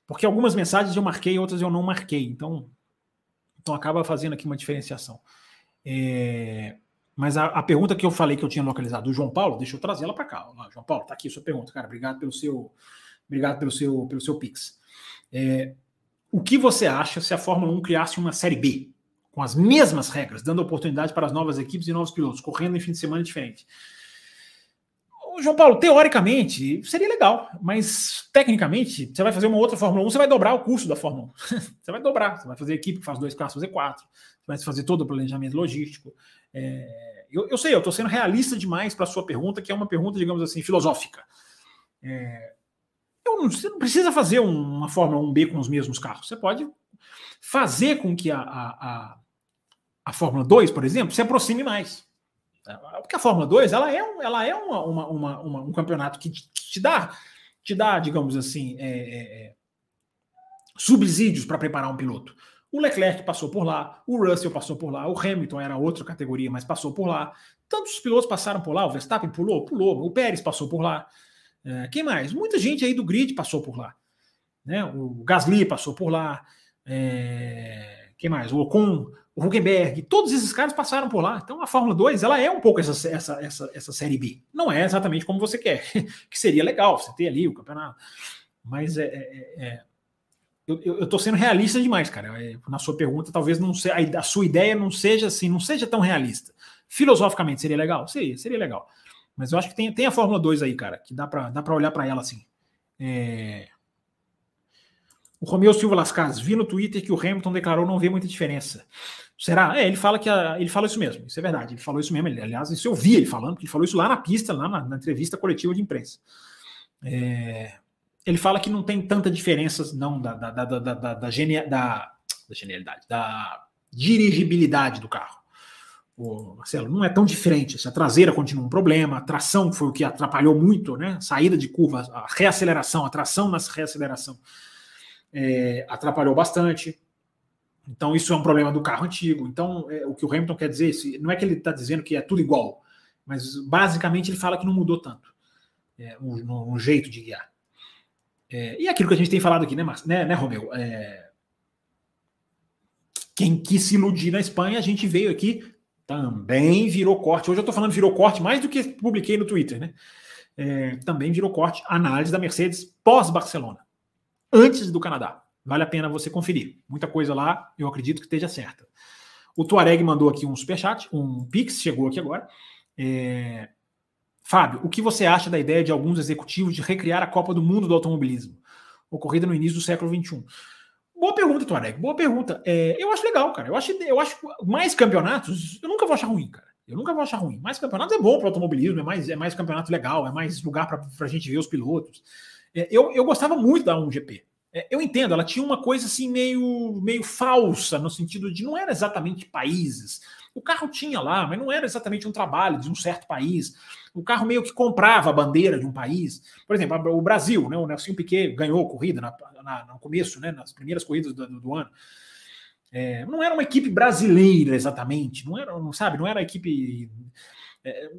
Porque algumas mensagens eu marquei, outras eu não marquei. Então, então acaba fazendo aqui uma diferenciação. É, mas a, a, pergunta que eu falei que eu tinha localizado do João Paulo, deixa eu trazer ela para cá. Ó, João Paulo, tá aqui a sua pergunta, cara. Obrigado pelo seu, obrigado pelo seu, pelo seu Pix. É, o que você acha se a Fórmula 1 criasse uma Série B, com as mesmas regras, dando oportunidade para as novas equipes e novos pilotos, correndo em fim de semana diferente? João Paulo, teoricamente, seria legal, mas tecnicamente, você vai fazer uma outra Fórmula 1, você vai dobrar o custo da Fórmula 1. você vai dobrar, você vai fazer equipe que faz dois carros, fazer quatro, você vai fazer todo o planejamento logístico. É, eu, eu, sei, eu estou sendo realista demais para a sua pergunta, que é uma pergunta, digamos assim, filosófica. É, não, você não precisa fazer uma Fórmula 1B com os mesmos carros. Você pode fazer com que a, a, a, a Fórmula 2, por exemplo, se aproxime mais. Porque a Fórmula 2 ela é, ela é uma, uma, uma, uma um campeonato que te, te, dá, te dá, digamos assim, é, é, é subsídios para preparar um piloto. O Leclerc passou por lá, o Russell passou por lá, o Hamilton era outra categoria, mas passou por lá. Tantos pilotos passaram por lá, o Verstappen pulou, pulou, o Pérez passou por lá. É, quem mais? Muita gente aí do grid passou por lá. Né? O Gasly passou por lá. É, quem mais? O Ocon, o Huckenberg, todos esses caras passaram por lá. Então a Fórmula 2 ela é um pouco essa, essa, essa, essa série B. Não é exatamente como você quer, que seria legal você ter ali o campeonato. Mas é, é, é, eu, eu, eu tô sendo realista demais, cara. É, na sua pergunta, talvez não seja, a, a sua ideia não seja assim, não seja tão realista. Filosoficamente seria legal? Seria, seria legal. Mas eu acho que tem, tem a Fórmula 2 aí, cara, que dá para dá olhar para ela assim. É... O Romeu Silva Lascas, vi no Twitter que o Hamilton declarou não ver muita diferença. Será? É, ele fala que a, ele fala isso mesmo, isso é verdade, ele falou isso mesmo. Ele, aliás, isso eu vi ele falando, porque ele falou isso lá na pista, lá na, na entrevista coletiva de imprensa. É, ele fala que não tem tanta diferença, não, da, da, da, da, da, da, da, da genialidade, da dirigibilidade do carro. O Marcelo, não é tão diferente. Se a traseira continua um problema, a tração foi o que atrapalhou muito, né? Saída de curva, a reaceleração, a tração na reaceleração é, atrapalhou bastante. Então, isso é um problema do carro antigo. Então, é, o que o Hamilton quer dizer, não é que ele está dizendo que é tudo igual, mas basicamente ele fala que não mudou tanto é, um, jeito de guiar. É, e aquilo que a gente tem falado aqui, né, Mar né, né Romeu? É, quem quis se iludir na Espanha, a gente veio aqui, também virou corte. Hoje eu estou falando virou corte mais do que publiquei no Twitter, né? É, também virou corte análise da Mercedes pós-Barcelona, antes do Canadá. Vale a pena você conferir. Muita coisa lá, eu acredito que esteja certa. O Tuareg mandou aqui um superchat, um pix, chegou aqui agora. É, Fábio, o que você acha da ideia de alguns executivos de recriar a Copa do Mundo do automobilismo, ocorrida no início do século XXI? Boa pergunta, Tuareg. Boa pergunta. É, eu acho legal, cara. Eu acho, eu acho mais campeonatos, eu nunca vou achar ruim, cara. Eu nunca vou achar ruim. Mais campeonatos é bom para o automobilismo, é mais, é mais campeonato legal, é mais lugar para a gente ver os pilotos. É, eu, eu gostava muito da 1GP. É, eu entendo, ela tinha uma coisa assim meio, meio falsa, no sentido de não era exatamente países. O carro tinha lá, mas não era exatamente um trabalho de um certo país. O carro meio que comprava a bandeira de um país. Por exemplo, o Brasil, né? o Nelson Piquet ganhou a corrida na, na, no começo, né? nas primeiras corridas do, do ano. É, não era uma equipe brasileira exatamente, não era, não sabe, não era a equipe. É,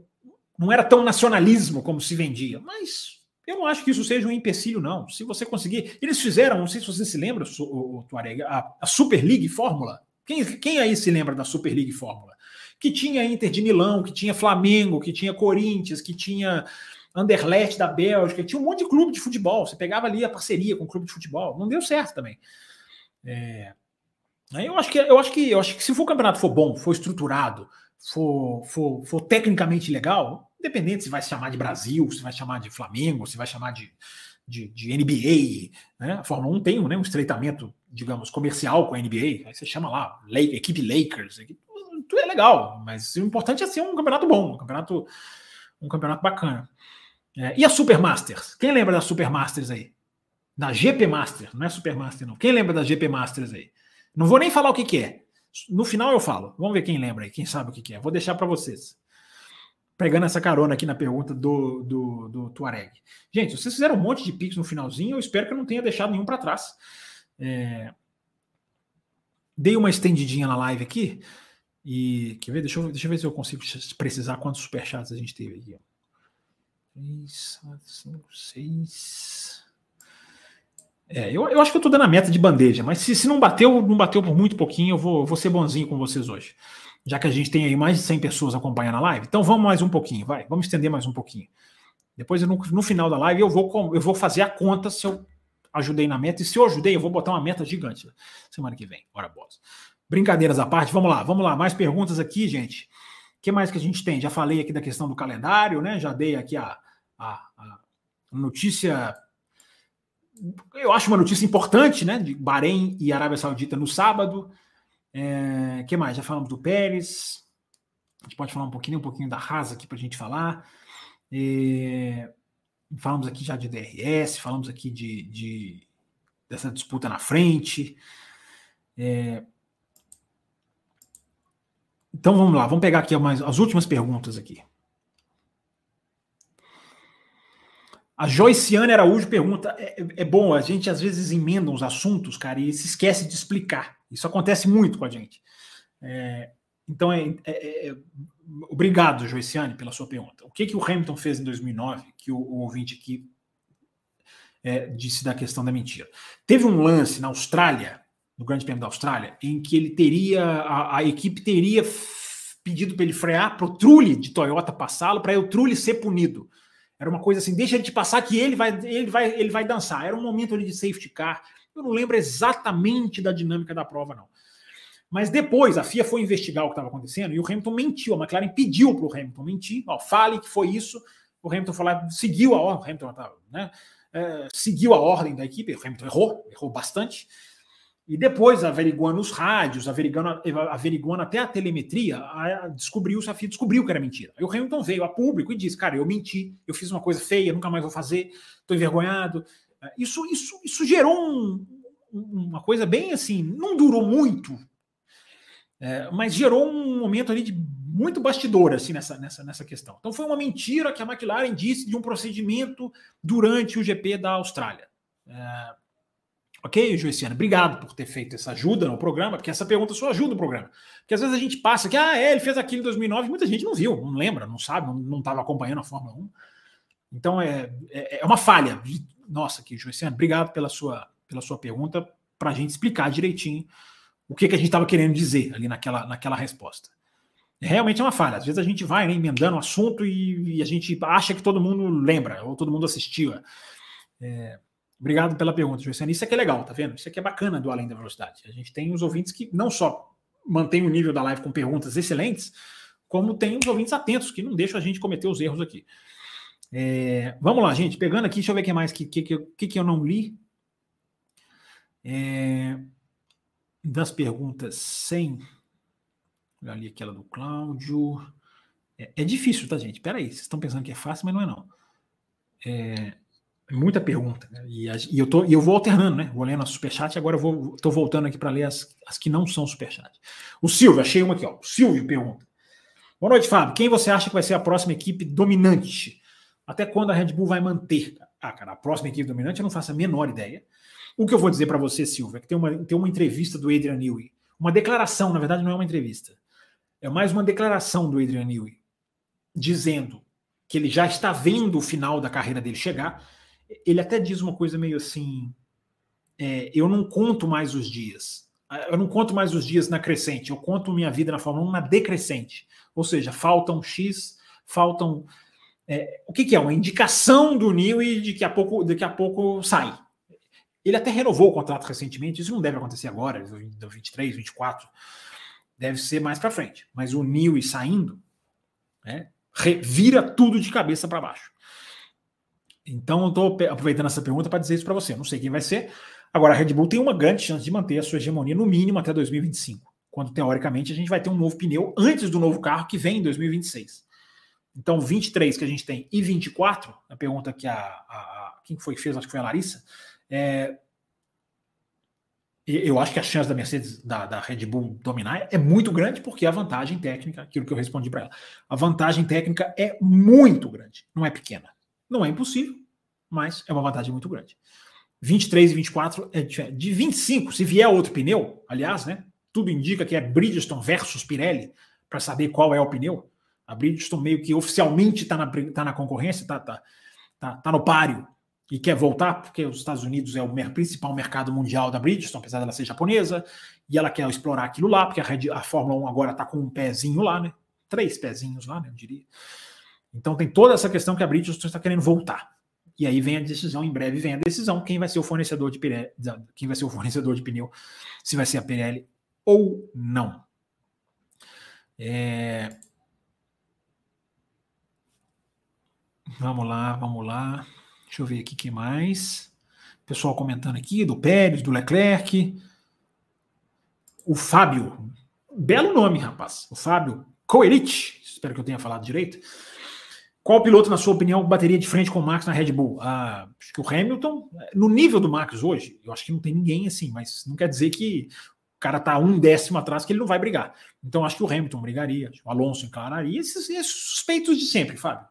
não era tão nacionalismo como se vendia, mas eu não acho que isso seja um empecilho, não. Se você conseguir. Eles fizeram, não sei se você se lembra, o, o a, a Super League Fórmula. Quem, quem aí se lembra da Super League Fórmula? Que tinha Inter de Milão, que tinha Flamengo, que tinha Corinthians, que tinha Anderlecht da Bélgica, tinha um monte de clube de futebol. Você pegava ali a parceria com o clube de futebol. Não deu certo também. É, eu acho que eu acho que eu acho que se o campeonato for bom, for estruturado, for, for, for tecnicamente legal, independente se vai se chamar de Brasil, se vai chamar de Flamengo, se vai chamar de, de, de NBA, né? A Fórmula 1 tem né, um estreitamento, digamos, comercial com a NBA, aí você chama lá, equipe Lakers, tudo é legal, mas o importante é ser um campeonato bom, um campeonato, um campeonato bacana. É, e a Super Masters? Quem lembra da Super Masters aí? Da GP Masters, não é Super Master, não. Quem lembra da GP Masters aí? Não vou nem falar o que, que é. No final eu falo. Vamos ver quem lembra aí, quem sabe o que, que é. Vou deixar para vocês pegando essa carona aqui na pergunta do, do, do Tuareg. Gente, vocês fizeram um monte de pix no finalzinho, eu espero que eu não tenha deixado nenhum para trás. É... Dei uma estendidinha na live aqui. E quer ver? Deixa eu, deixa eu ver se eu consigo precisar quantos superchats a gente teve aqui. 3, 5, 6. É, eu, eu acho que eu tô dando a meta de bandeja, mas se, se não bateu, não bateu por muito pouquinho, eu vou, vou ser bonzinho com vocês hoje já que a gente tem aí mais de 100 pessoas acompanhando a live. Então vamos mais um pouquinho, vai, vamos estender mais um pouquinho. Depois, no, no final da live, eu vou, eu vou fazer a conta se eu ajudei na meta. E se eu ajudei, eu vou botar uma meta gigante semana que vem. Bora, boss. Brincadeiras à parte, vamos lá, vamos lá. Mais perguntas aqui, gente. O que mais que a gente tem? Já falei aqui da questão do calendário, né? Já dei aqui a, a, a notícia. Eu acho uma notícia importante, né? De Bahrein e Arábia Saudita no sábado. É, que mais? Já falamos do Pérez. A gente pode falar um pouquinho, um pouquinho da Haas aqui para a gente falar. É, falamos aqui já de DRS, falamos aqui de, de dessa disputa na frente. É, então vamos lá, vamos pegar aqui mais, as últimas perguntas aqui. A Joiciane Araújo pergunta: é, é, bom, a gente às vezes emenda os assuntos, cara, e se esquece de explicar. Isso acontece muito com a gente. É, então, é, é, é obrigado, Joiciane, pela sua pergunta. O que, que o Hamilton fez em 2009, que o, o ouvinte aqui é, disse da questão da mentira? Teve um lance na Austrália, no Grande Prêmio da Austrália, em que ele teria, a, a equipe teria pedido para ele frear para o Trulli de Toyota passá-lo, para o Trulli ser punido. Era uma coisa assim, deixa ele te passar que ele vai, ele vai, ele vai dançar. Era um momento ali de safety car Eu não lembro exatamente da dinâmica da prova, não. Mas depois a FIA foi investigar o que estava acontecendo e o Hamilton mentiu. A McLaren pediu para o Hamilton mentir. Ó, fale que foi isso. O Hamilton falou, seguiu a ordem. Hamilton né, é, seguiu a ordem da equipe. O Hamilton errou, errou bastante. E depois, averiguando os rádios, averiguando, averiguando até a telemetria, descobriu, a FIA descobriu que era mentira. Aí o Hamilton veio a público e disse: Cara, eu menti, eu fiz uma coisa feia, nunca mais vou fazer, estou envergonhado. Isso, isso, isso gerou um, uma coisa bem assim, não durou muito, é, mas gerou um momento ali de muito bastidor assim nessa, nessa, nessa questão. Então foi uma mentira que a McLaren disse de um procedimento durante o GP da Austrália. É, ok, Joiciano, obrigado por ter feito essa ajuda no programa, porque essa pergunta só ajuda o programa. Porque às vezes a gente passa que, ah, é, ele fez aquilo em 2009, muita gente não viu, não lembra, não sabe, não estava acompanhando a Fórmula 1. Então é, é, é uma falha. Nossa, aqui, Joiciano, obrigado pela sua, pela sua pergunta, para a gente explicar direitinho o que, que a gente estava querendo dizer ali naquela, naquela resposta. Realmente é uma falha. Às vezes a gente vai né, emendando o assunto e, e, a gente acha que todo mundo lembra, ou todo mundo assistiu. É, obrigado pela pergunta, Juliana. Isso aqui é legal, tá vendo? Isso aqui é bacana do Além da Velocidade. A gente tem os ouvintes que não só mantêm o nível da live com perguntas excelentes, como tem os ouvintes atentos, que não deixam a gente cometer os erros aqui. É, vamos lá, gente. Pegando aqui, deixa eu ver o que mais que, que, que, que eu não li. É, das perguntas 100, ali aquela do Cláudio. É, é, difícil, tá, gente? Peraí, vocês estão pensando que é fácil, mas não é não. É muita pergunta. Né? E, e, eu tô, e eu vou alternando, né? Vou lendo a superchat agora eu vou, tô voltando aqui para ler as, as que não são superchat. O Silvio, achei uma aqui, ó. O Silvio pergunta. Boa noite, Fábio. Quem você acha que vai ser a próxima equipe dominante? Até quando a Red Bull vai manter? Ah, cara, a próxima equipe dominante eu não faço a menor ideia. O que eu vou dizer para você, Silvia, é que tem uma, tem uma entrevista do Adrian Newey, uma declaração, na verdade não é uma entrevista, é mais uma declaração do Adrian Newey, dizendo que ele já está vendo o final da carreira dele chegar. Ele até diz uma coisa meio assim: é, eu não conto mais os dias. Eu não conto mais os dias na crescente, eu conto minha vida na Fórmula 1 na decrescente. Ou seja, faltam X, faltam. É, o que, que, é? Uma indicação do Newey de que a pouco, daqui a pouco sai. Ele até renovou o contrato recentemente, isso não deve acontecer agora, 23, 24, deve ser mais para frente. Mas o Newey saindo, né, vira tudo de cabeça para baixo. Então, eu estou aproveitando essa pergunta para dizer isso para você. Não sei quem vai ser. Agora, a Red Bull tem uma grande chance de manter a sua hegemonia no mínimo até 2025, quando teoricamente a gente vai ter um novo pneu antes do novo carro que vem em 2026. Então, 23 que a gente tem e 24, a pergunta que a, a quem foi que fez, acho que foi a Larissa, é, eu acho que a chance da Mercedes, da, da, Red Bull dominar é muito grande, porque a vantagem técnica, aquilo que eu respondi para ela, a vantagem técnica é muito grande, não é pequena. Não é impossível, mas é uma vantagem muito grande. 23 e 24 é. De 25, se vier outro pneu, aliás, né? Tudo indica que é Bridgestone versus Pirelli, para saber qual é o pneu. A Bridgestone meio que oficialmente está na, tá na concorrência, está tá, tá, tá no páreo e quer voltar, porque os Estados Unidos é o principal mercado mundial da Bridgestone, apesar dela ser japonesa, e ela quer explorar aquilo lá, porque a, Red, a Fórmula 1 agora está com um pezinho lá, né? Três pezinhos lá, né? Eu diria. Então tem toda essa questão que a Bridgestone está querendo voltar. E aí vem a decisão, em breve vem a decisão, quem vai ser o fornecedor de Pirelli, quem vai ser o fornecedor de pneu, se vai ser a Pirelli ou não. É... Vamos lá, vamos lá. Deixa eu ver aqui que mais. Pessoal comentando aqui do Pérez, do Leclerc. O Fábio. Belo nome, rapaz. O Fábio Coerit. Espero que eu tenha falado direito. Qual piloto, na sua opinião, bateria de frente com o Max na Red Bull? Ah, acho que o Hamilton, no nível do Max hoje, eu acho que não tem ninguém assim, mas não quer dizer que o cara tá um décimo atrás que ele não vai brigar. Então acho que o Hamilton brigaria, o Alonso encararia, esses, esses suspeitos de sempre, Fábio.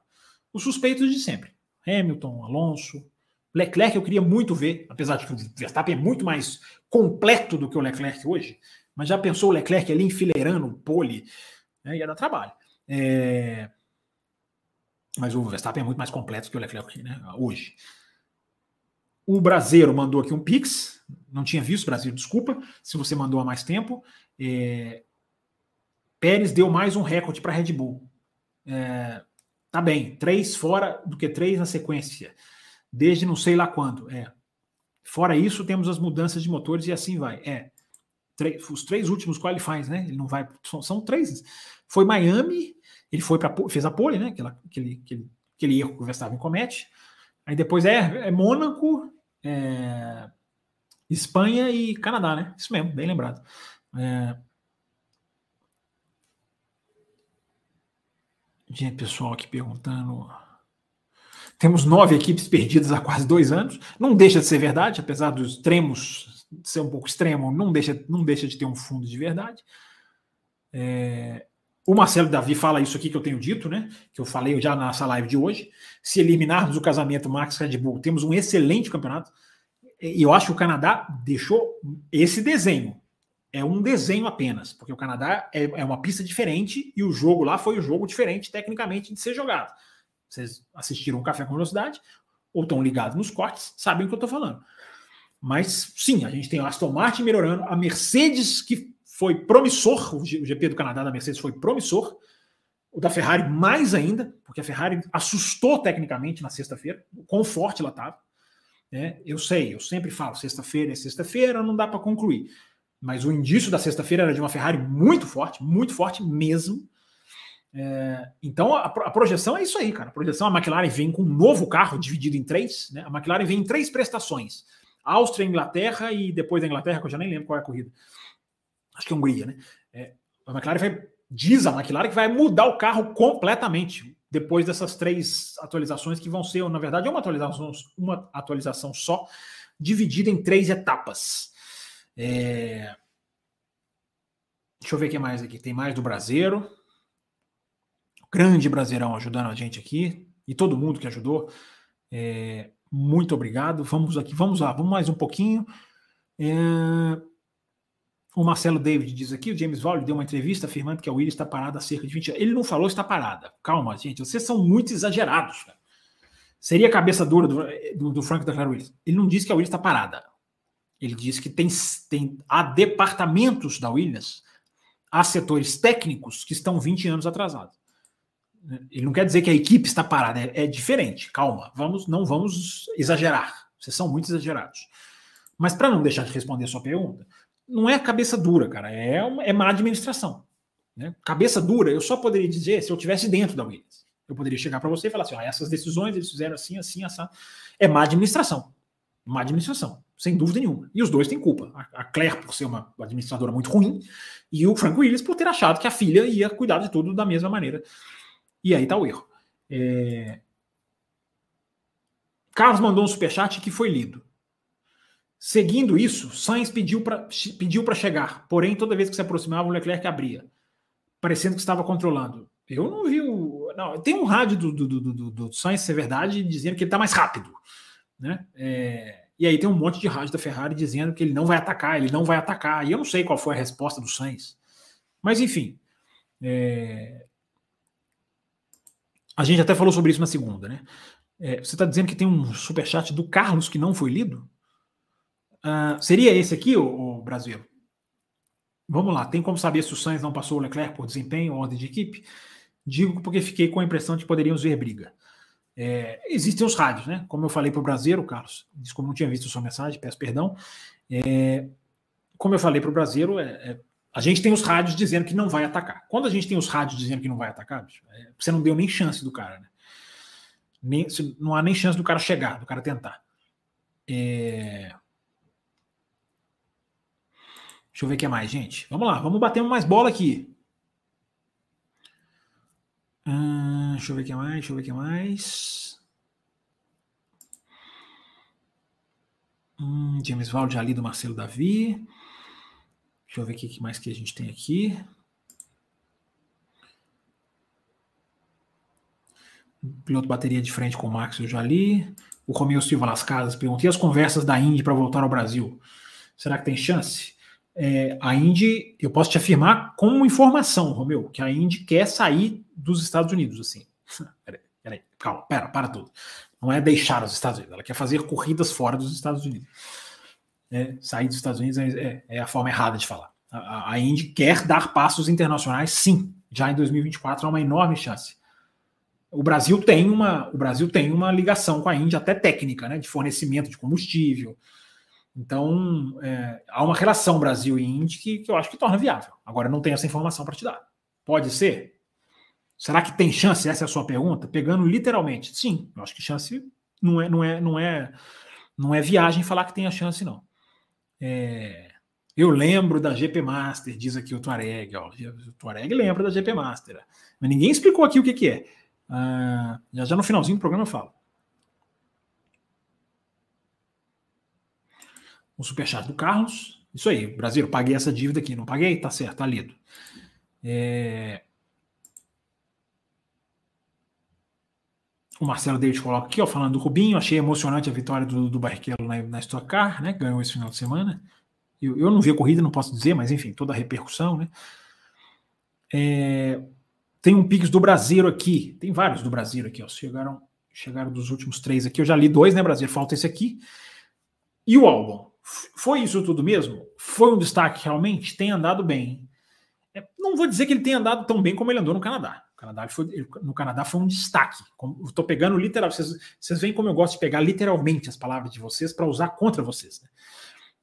Os suspeitos de sempre. Hamilton, Alonso. Leclerc eu queria muito ver, apesar de que o Verstappen é muito mais completo do que o Leclerc hoje, mas já pensou o Leclerc ali enfileirando o pole, né, ia dar trabalho. É... Mas o Verstappen é muito mais completo que o Leclerc né, hoje. O Brasileiro mandou aqui um pix, não tinha visto, Brasil, desculpa, se você mandou há mais tempo. É... Pérez deu mais um recorde para a Red Bull. É... Tá bem, três fora do que três na sequência. Desde não sei lá quando. É. Fora isso, temos as mudanças de motores e assim vai. É, os três últimos qualifies, né? Ele não vai. São três. Foi Miami, ele foi para fez a pole, né? Aquela, aquele, aquele, aquele erro que o Verstappen comete. Aí depois é, é Mônaco, é, Espanha e Canadá, né? Isso mesmo, bem lembrado. É, Gente, pessoal aqui perguntando. Temos nove equipes perdidas há quase dois anos. Não deixa de ser verdade, apesar dos extremos ser um pouco extremo, não deixa, não deixa de ter um fundo de verdade. É, o Marcelo Davi fala isso aqui que eu tenho dito, né? Que eu falei já nessa live de hoje. Se eliminarmos o casamento Max Red Bull, temos um excelente campeonato. E eu acho que o Canadá deixou esse desenho. É um desenho apenas, porque o Canadá é, é uma pista diferente e o jogo lá foi um jogo diferente tecnicamente de ser jogado. Vocês assistiram o Café com Velocidade ou estão ligados nos cortes, sabem o que eu estou falando. Mas sim, a gente tem o Aston Martin melhorando, a Mercedes, que foi promissor, o GP do Canadá da Mercedes foi promissor, o da Ferrari mais ainda, porque a Ferrari assustou tecnicamente na sexta-feira, o quão forte ela estava. Né? Eu sei, eu sempre falo, sexta-feira é sexta-feira, não dá para concluir. Mas o indício da sexta-feira era de uma Ferrari muito forte, muito forte mesmo. É, então a, a, projeção é isso aí, cara. A projeção, a McLaren vem com um novo carro dividido em três. Né? A McLaren vem em três prestações Áustria, Inglaterra e depois da Inglaterra, que eu já nem lembro qual é a corrida. Acho que é Hungria, né? É, a McLaren vai, diz a McLaren que vai mudar o carro completamente depois dessas três atualizações que vão ser, na verdade, uma atualização, uma atualização só, dividida em três etapas. É... Deixa eu ver o que mais aqui. Tem mais do Brasileiro. Grande Brasileirão ajudando a gente aqui. E todo mundo que ajudou. É... Muito obrigado. Vamos aqui, vamos lá, vamos mais um pouquinho. É... O Marcelo David diz aqui: o James Vowley deu uma entrevista afirmando que a Williams está parada há cerca de 20 anos. Ele não falou está parada. Calma, gente, vocês são muito exagerados. Cara. Seria a cabeça dura do, do, do Frank da Clara Williams. Ele não disse que a Williams está parada. Ele disse que tem, tem, há departamentos da Williams, há setores técnicos que estão 20 anos atrasados. Ele não quer dizer que a equipe está parada, é, é diferente. Calma, vamos, não vamos exagerar. Vocês são muito exagerados. Mas para não deixar de responder a sua pergunta, não é cabeça dura, cara, é, uma, é má administração. Né? Cabeça dura, eu só poderia dizer se eu tivesse dentro da Williams. Eu poderia chegar para você e falar assim: ó, essas decisões eles fizeram assim, assim, assim. É má administração. Má administração, sem dúvida nenhuma. E os dois têm culpa. A Claire por ser uma administradora muito ruim e o Frank Williams por ter achado que a filha ia cuidar de tudo da mesma maneira e aí está o erro. É... Carlos mandou um superchat que foi lido. Seguindo isso, Sainz pediu para pediu chegar, porém, toda vez que se aproximava, o Leclerc abria, parecendo que estava controlando. Eu não vi o. Não, tem um rádio do, do, do, do, do Sainz, se é verdade, dizendo que ele está mais rápido. Né? É... E aí tem um monte de rádio da Ferrari dizendo que ele não vai atacar, ele não vai atacar. E eu não sei qual foi a resposta do Sainz. Mas enfim. É... A gente até falou sobre isso na segunda, né? É, você está dizendo que tem um superchat do Carlos que não foi lido? Uh, seria esse aqui, o, o Brasil? Vamos lá, tem como saber se o Sainz não passou o Leclerc por desempenho ou ordem de equipe? Digo porque fiquei com a impressão de que poderíamos ver briga. É, existem os rádios, né? Como eu falei para o Brasileiro, Carlos, desculpa, não tinha visto sua mensagem, peço perdão. É, como eu falei para o Brasileiro, é, é a gente tem os rádios dizendo que não vai atacar. Quando a gente tem os rádios dizendo que não vai atacar, bicho, é, você não deu nem chance do cara, né? Nem, não há nem chance do cara chegar, do cara tentar. É... Deixa eu ver o que mais, gente. Vamos lá, vamos bater mais bola aqui. Hum, deixa eu ver o que mais, deixa eu ver o que mais. Hum, James Valde ali do Marcelo Davi. Deixa eu ver o que mais que a gente tem aqui. Piloto bateria de frente com o Max, eu já li. O Romeu Silva Las Casas perguntou: e as conversas da Indy para voltar ao Brasil? Será que tem chance? É, a Indy, eu posso te afirmar como informação, Romeu, que a Indy quer sair dos Estados Unidos, assim. Peraí, peraí, calma, pera, para tudo. Não é deixar os Estados Unidos, ela quer fazer corridas fora dos Estados Unidos é, sair dos Estados Unidos é, é, é, a forma errada de falar. A, a Indy quer dar passos internacionais, sim. Já em 2024 há uma enorme chance. O Brasil tem uma, o Brasil tem uma ligação com a Índia até técnica, né, de fornecimento de combustível. Então, é, há uma relação Brasil e que, que eu acho que torna viável. Agora, não tenho essa informação para te dar. Pode ser? Será que tem chance? Essa é a sua pergunta? Pegando literalmente. Sim, eu acho que chance não é, não é, não é, não é viagem falar que tem a chance, não. É, eu lembro da GP Master, diz aqui o Tuareg. Ó, o Tuareg lembra da GP Master. Mas ninguém explicou aqui o que, que é. Ah, já, já no finalzinho do programa eu falo. O superchat do Carlos. Isso aí, Brasil, paguei essa dívida aqui. Não paguei? Tá certo, tá lido. É... O Marcelo David coloca aqui, ó, falando do Rubinho. Achei emocionante a vitória do, do Barrichello na, na Stock Car, né? Ganhou esse final de semana. Eu, eu não vi a corrida, não posso dizer, mas enfim, toda a repercussão, né? É... Tem um Pix do Brasileiro aqui. Tem vários do Brasileiro aqui, ó. Chegaram, chegaram dos últimos três aqui. Eu já li dois, né, Brasil? Falta esse aqui. E o álbum? Foi isso tudo mesmo? Foi um destaque realmente? Tem andado bem. É, não vou dizer que ele tenha andado tão bem como ele andou no Canadá. Canadá foi, no Canadá foi um destaque. Estou pegando literal. Vocês, vocês veem como eu gosto de pegar literalmente as palavras de vocês para usar contra vocês. Né?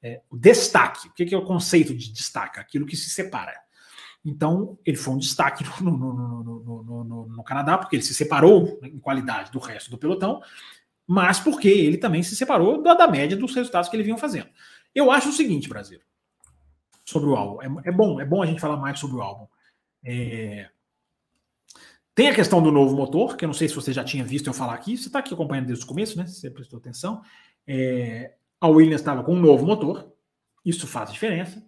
É, o destaque. O que é o conceito de destaque? Aquilo que se separa. Então, ele foi um destaque no, no, no, no, Canadá, porque ele se separou em qualidade do resto do pelotão, mas porque ele também se separou da, da média dos resultados que ele vinham fazendo. Eu acho o seguinte, Brasil, sobre o álbum. É, é bom, é bom a gente falar mais sobre o álbum. É... Tem a questão do novo motor, que eu não sei se você já tinha visto eu falar aqui. Você está aqui acompanhando desde o começo, né? Você prestou atenção. É... A Williams estava com um novo motor, isso faz diferença.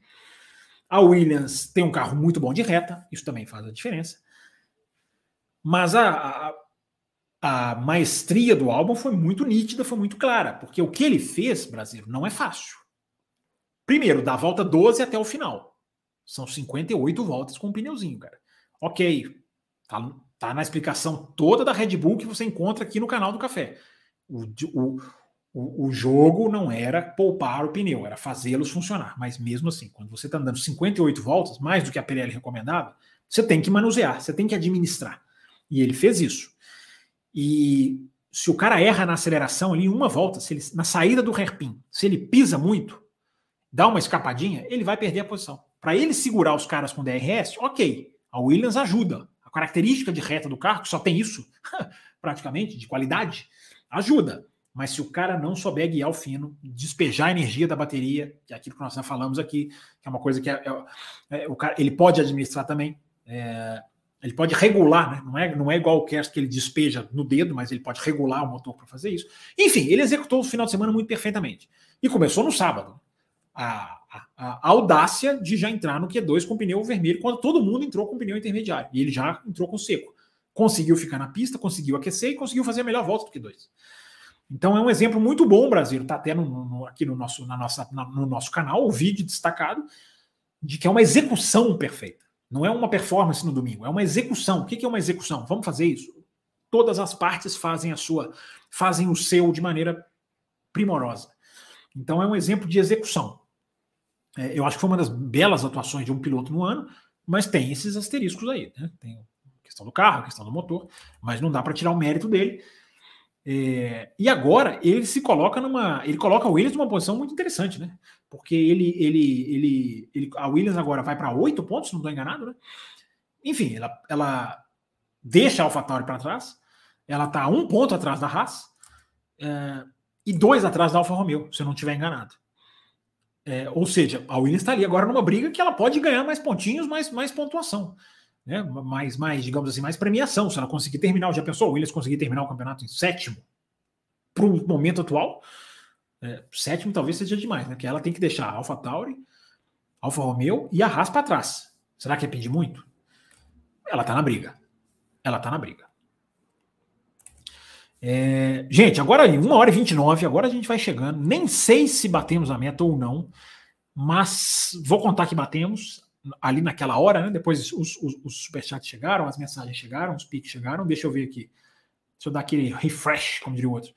A Williams tem um carro muito bom de reta, isso também faz a diferença. Mas a, a, a maestria do álbum foi muito nítida, foi muito clara, porque o que ele fez, Brasil, não é fácil. Primeiro, da volta 12 até o final. São 58 voltas com um pneuzinho, cara. Ok, tá, tá na explicação toda da Red Bull que você encontra aqui no canal do Café. O, o, o, o jogo não era poupar o pneu, era fazê-los funcionar. Mas mesmo assim, quando você está andando 58 voltas, mais do que a Pirelli recomendava, você tem que manusear, você tem que administrar. E ele fez isso. E se o cara erra na aceleração ali uma volta, se ele, na saída do hairpin, se ele pisa muito, dá uma escapadinha, ele vai perder a posição. Para ele segurar os caras com DRS, ok, a Williams ajuda. A característica de reta do carro, que só tem isso, praticamente, de qualidade, ajuda. Mas se o cara não souber guiar o fino, despejar a energia da bateria, que é aquilo que nós já falamos aqui, que é uma coisa que é, é, é, o cara, ele pode administrar também, é, ele pode regular, né? não, é, não é igual o Kerst que ele despeja no dedo, mas ele pode regular o motor para fazer isso. Enfim, ele executou o final de semana muito perfeitamente. E começou no sábado. A, a, a, audácia de já entrar no Q2 com pneu vermelho, quando todo mundo entrou com pneu intermediário. E ele já entrou com seco. Conseguiu ficar na pista, conseguiu aquecer e conseguiu fazer a melhor volta do Q2. Então é um exemplo muito bom, Brasil. Está até no, no, aqui no nosso, na nossa, na, no nosso canal o vídeo destacado de que é uma execução perfeita. Não é uma performance no domingo, é uma execução. O que é uma execução? Vamos fazer isso. Todas as partes fazem a sua, fazem o seu de maneira primorosa. Então é um exemplo de execução. É, eu acho que foi uma das belas atuações de um piloto no ano, mas tem esses asteriscos aí. Né? Tem a questão do carro, a questão do motor, mas não dá para tirar o mérito dele. É, e agora ele se coloca numa. Ele coloca o Williams numa posição muito interessante, né? Porque ele, ele, ele, ele a Williams agora vai para oito pontos, não estou enganado, né? Enfim, ela, ela deixa a AlphaTauri para trás, ela está um ponto atrás da Haas é, e dois atrás da Alfa Romeo, se eu não estiver enganado. É, ou seja, a Williams está ali agora numa briga que ela pode ganhar mais pontinhos, mais, mais pontuação né, mais, mais, digamos assim, mais premiação. Se ela conseguir terminar, já pensou, o Williams conseguir terminar o campeonato em sétimo, para o momento atual, é, sétimo talvez seja demais, né? Porque ela tem que deixar a Alpha Tauri, Alfa Romeo e a Haas para trás. Será que é pedir muito? Ela tá na briga. Ela tá na briga. É, gente, agora em 1 hora e 29, agora a gente vai chegando. Nem sei se batemos a meta ou não, mas vou contar que batemos ali naquela hora, né? Depois os, os, os superchats chegaram, as mensagens chegaram, os piques chegaram. Deixa eu ver aqui. Deixa eu dar aquele refresh, como diria o outro,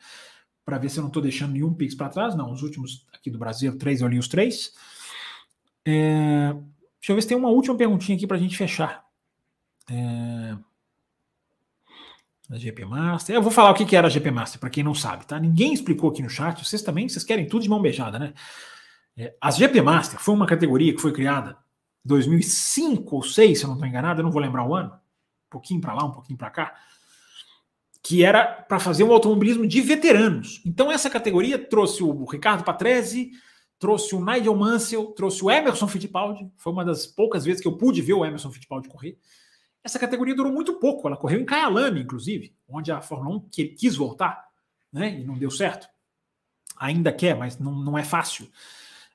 para ver se eu não estou deixando nenhum pix para trás. Não, os últimos aqui do Brasil, três, eu li os três. É, deixa eu ver se tem uma última perguntinha aqui para a gente fechar. É, a GP Master. Eu vou falar o que, era a GP Master, para quem não sabe, tá? Ninguém explicou aqui no chat. Vocês também, vocês querem tudo de mão beijada, né? É, as GP Master foi uma categoria que foi criada 2005 ou 2006, se eu não estou enganado, eu não vou lembrar o ano, um pouquinho para lá, um pouquinho para cá, que era para fazer um automobilismo de veteranos. Então essa categoria trouxe o Ricardo Patrese, trouxe o Nigel Mansell, trouxe o Emerson Fittipaldi, foi uma das poucas vezes que eu pude ver o Emerson Fittipaldi correr. Essa categoria durou muito pouco, ela correu em Kyalami, inclusive, onde a Fórmula 1 quis voltar, né, e não deu certo. Ainda quer, mas não, não é fácil.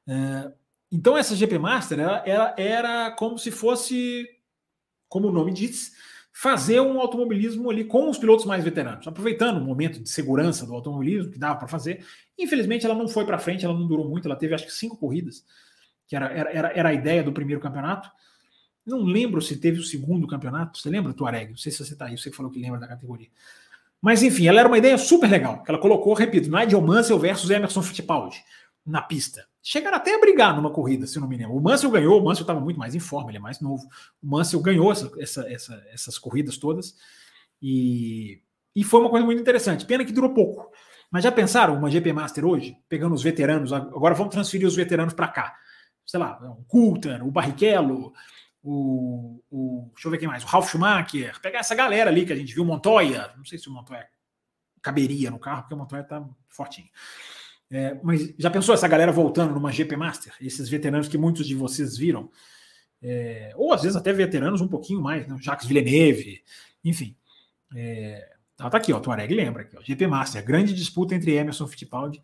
É, então essa GP Master ela, ela era como se fosse, como o nome diz, fazer um automobilismo ali com os pilotos mais veteranos, aproveitando o momento de segurança do automobilismo que dava para fazer. Infelizmente, ela não foi para frente, ela não durou muito, ela teve acho que cinco corridas, que era, era, era a ideia do primeiro campeonato. Não lembro se teve o segundo campeonato. Você lembra, Tuareg? Não sei se você está aí, você falou que lembra da categoria. Mas enfim, ela era uma ideia super legal, que ela colocou, repito, Nigel Mansell versus Emerson Fittipaldi na pista. Chegaram até a brigar numa corrida, se não me lembro. O Mansell ganhou, o Mansell estava muito mais em forma, ele é mais novo. O Mansell ganhou essa, essa, essa, essas corridas todas e, e foi uma coisa muito interessante. Pena que durou pouco. Mas já pensaram uma GP Master hoje, pegando os veteranos, agora vamos transferir os veteranos para cá. Sei lá, o Coulter, o Barrichello, o, o, deixa eu ver quem mais, o Ralf Schumacher, pegar essa galera ali que a gente viu, Montoya, não sei se o Montoya caberia no carro, porque o Montoya tá fortinho. É, mas já pensou essa galera voltando numa GP Master? Esses veteranos que muitos de vocês viram, é, ou às vezes até veteranos um pouquinho mais, né? Jacques Villeneuve, enfim. É, tá, tá aqui, ó, Tuareg lembra aqui, ó, GP Master, grande disputa entre Emerson Fittipaldi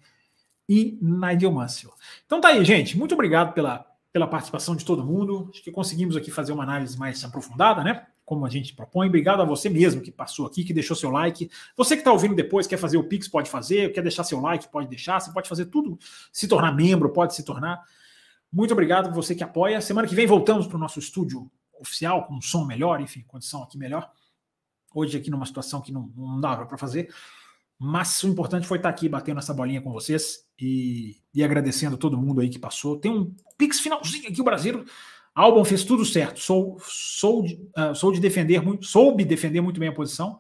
e Nigel Mansell. Então tá aí, gente, muito obrigado pela, pela participação de todo mundo. Acho que conseguimos aqui fazer uma análise mais aprofundada, né? Como a gente propõe. Obrigado a você mesmo que passou aqui, que deixou seu like. Você que está ouvindo depois, quer fazer o Pix, pode fazer. Quer deixar seu like, pode deixar. Você pode fazer tudo. Se tornar membro, pode se tornar. Muito obrigado você que apoia. Semana que vem voltamos para o nosso estúdio oficial, com som melhor, enfim, condição aqui melhor. Hoje aqui numa situação que não, não dava para fazer. Mas o importante foi estar tá aqui batendo essa bolinha com vocês e, e agradecendo todo mundo aí que passou. Tem um Pix finalzinho aqui, o Brasil Albon fez tudo certo. Sou, sou, uh, sou de defender muito, soube defender muito bem a posição.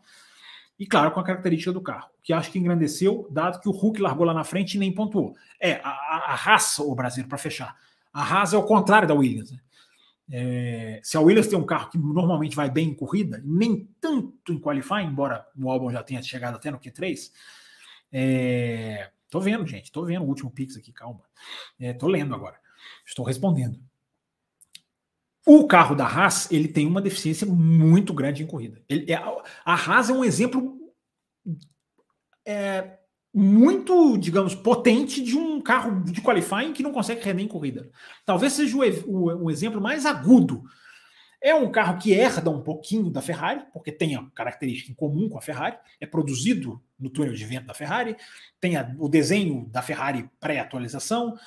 E claro, com a característica do carro, que acho que engrandeceu, dado que o Hulk largou lá na frente e nem pontuou. É, a, a, raça, o Brasil, para fechar. A Haas é o contrário da Williams. Né? É, se a Williams tem um carro que normalmente vai bem em corrida, nem tanto em qualifying, embora o Albon já tenha chegado até no Q3. É, tô vendo, gente, tô vendo o último Pix aqui, calma. É, tô lendo agora. Estou respondendo. O carro da Haas ele tem uma deficiência muito grande em corrida. Ele, é, a Haas é um exemplo é, muito, digamos, potente de um carro de qualifying que não consegue render em corrida. Talvez seja o, o, o exemplo mais agudo. É um carro que herda um pouquinho da Ferrari, porque tem a característica em comum com a Ferrari, é produzido no túnel de vento da Ferrari, tem a, o desenho da Ferrari pré-atualização,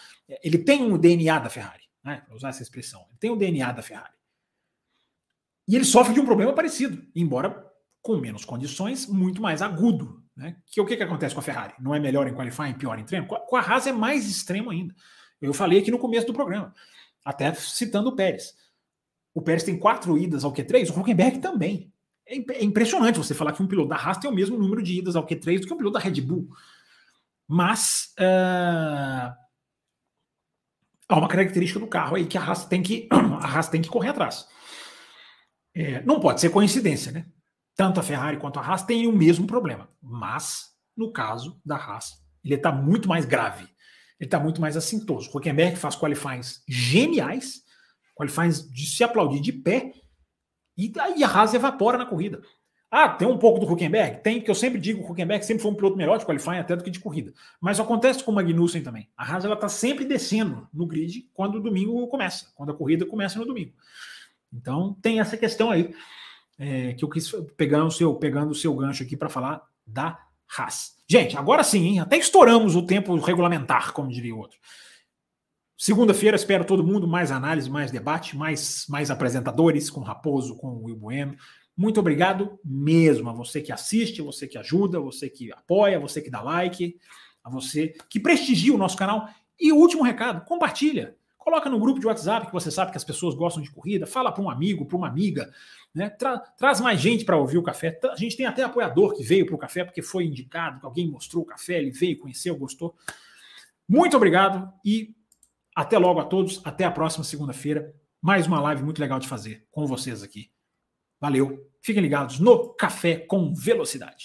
ele tem o DNA da Ferrari né, para usar essa expressão. Ele tem o DNA da Ferrari. E ele sofre de um problema parecido, embora com menos condições, muito mais agudo. Né? Que o que, que acontece com a Ferrari? Não é melhor em qualifying, pior em treino? Com a Haas é mais extremo ainda. Eu falei aqui no começo do programa, até citando o Pérez. O Pérez tem quatro idas ao Q3, o Huckenberg também. É, é impressionante você falar que um piloto da Haas tem o mesmo número de idas ao Q3 do que um piloto da Red Bull. Mas uh, há uma característica do carro aí que a Haas tem que, a Haas tem que correr atrás. É, não pode ser coincidência, né? Tanto a Ferrari quanto a Haas têm o mesmo problema. Mas, no caso da Haas, ele está muito mais grave. Ele está muito mais assintoso. Huckenberg faz qualifies geniais, qualifies de se aplaudir de pé, e aí a Haas evapora na corrida. Ah, tem um pouco do Huckenberg? Tem, porque eu sempre digo que o Huckenberg sempre foi um piloto melhor de qualifying até do que de corrida. Mas acontece com o Magnussen também. A Haas ela está sempre descendo no grid quando o domingo começa, quando a corrida começa no domingo. Então tem essa questão aí é, que eu quis pegar o seu, pegando o seu gancho aqui para falar da Haas. Gente, agora sim, hein? até estouramos o tempo regulamentar, como diria o outro. Segunda-feira espero todo mundo, mais análise, mais debate, mais, mais apresentadores com Raposo, com Will Bueno. Muito obrigado mesmo a você que assiste, você que ajuda, você que apoia, você que dá like, a você que prestigia o nosso canal. E o último recado, compartilha. Coloca no grupo de WhatsApp que você sabe que as pessoas gostam de corrida, fala para um amigo, para uma amiga, né? Tra traz mais gente para ouvir o café. A gente tem até apoiador que veio para o café porque foi indicado, que alguém mostrou o café, ele veio, conheceu, gostou. Muito obrigado e Até logo a todos, até a próxima segunda-feira. Mais uma live muito legal de fazer com vocês aqui. Valeu. Fiquem ligados no Café com Velocidade.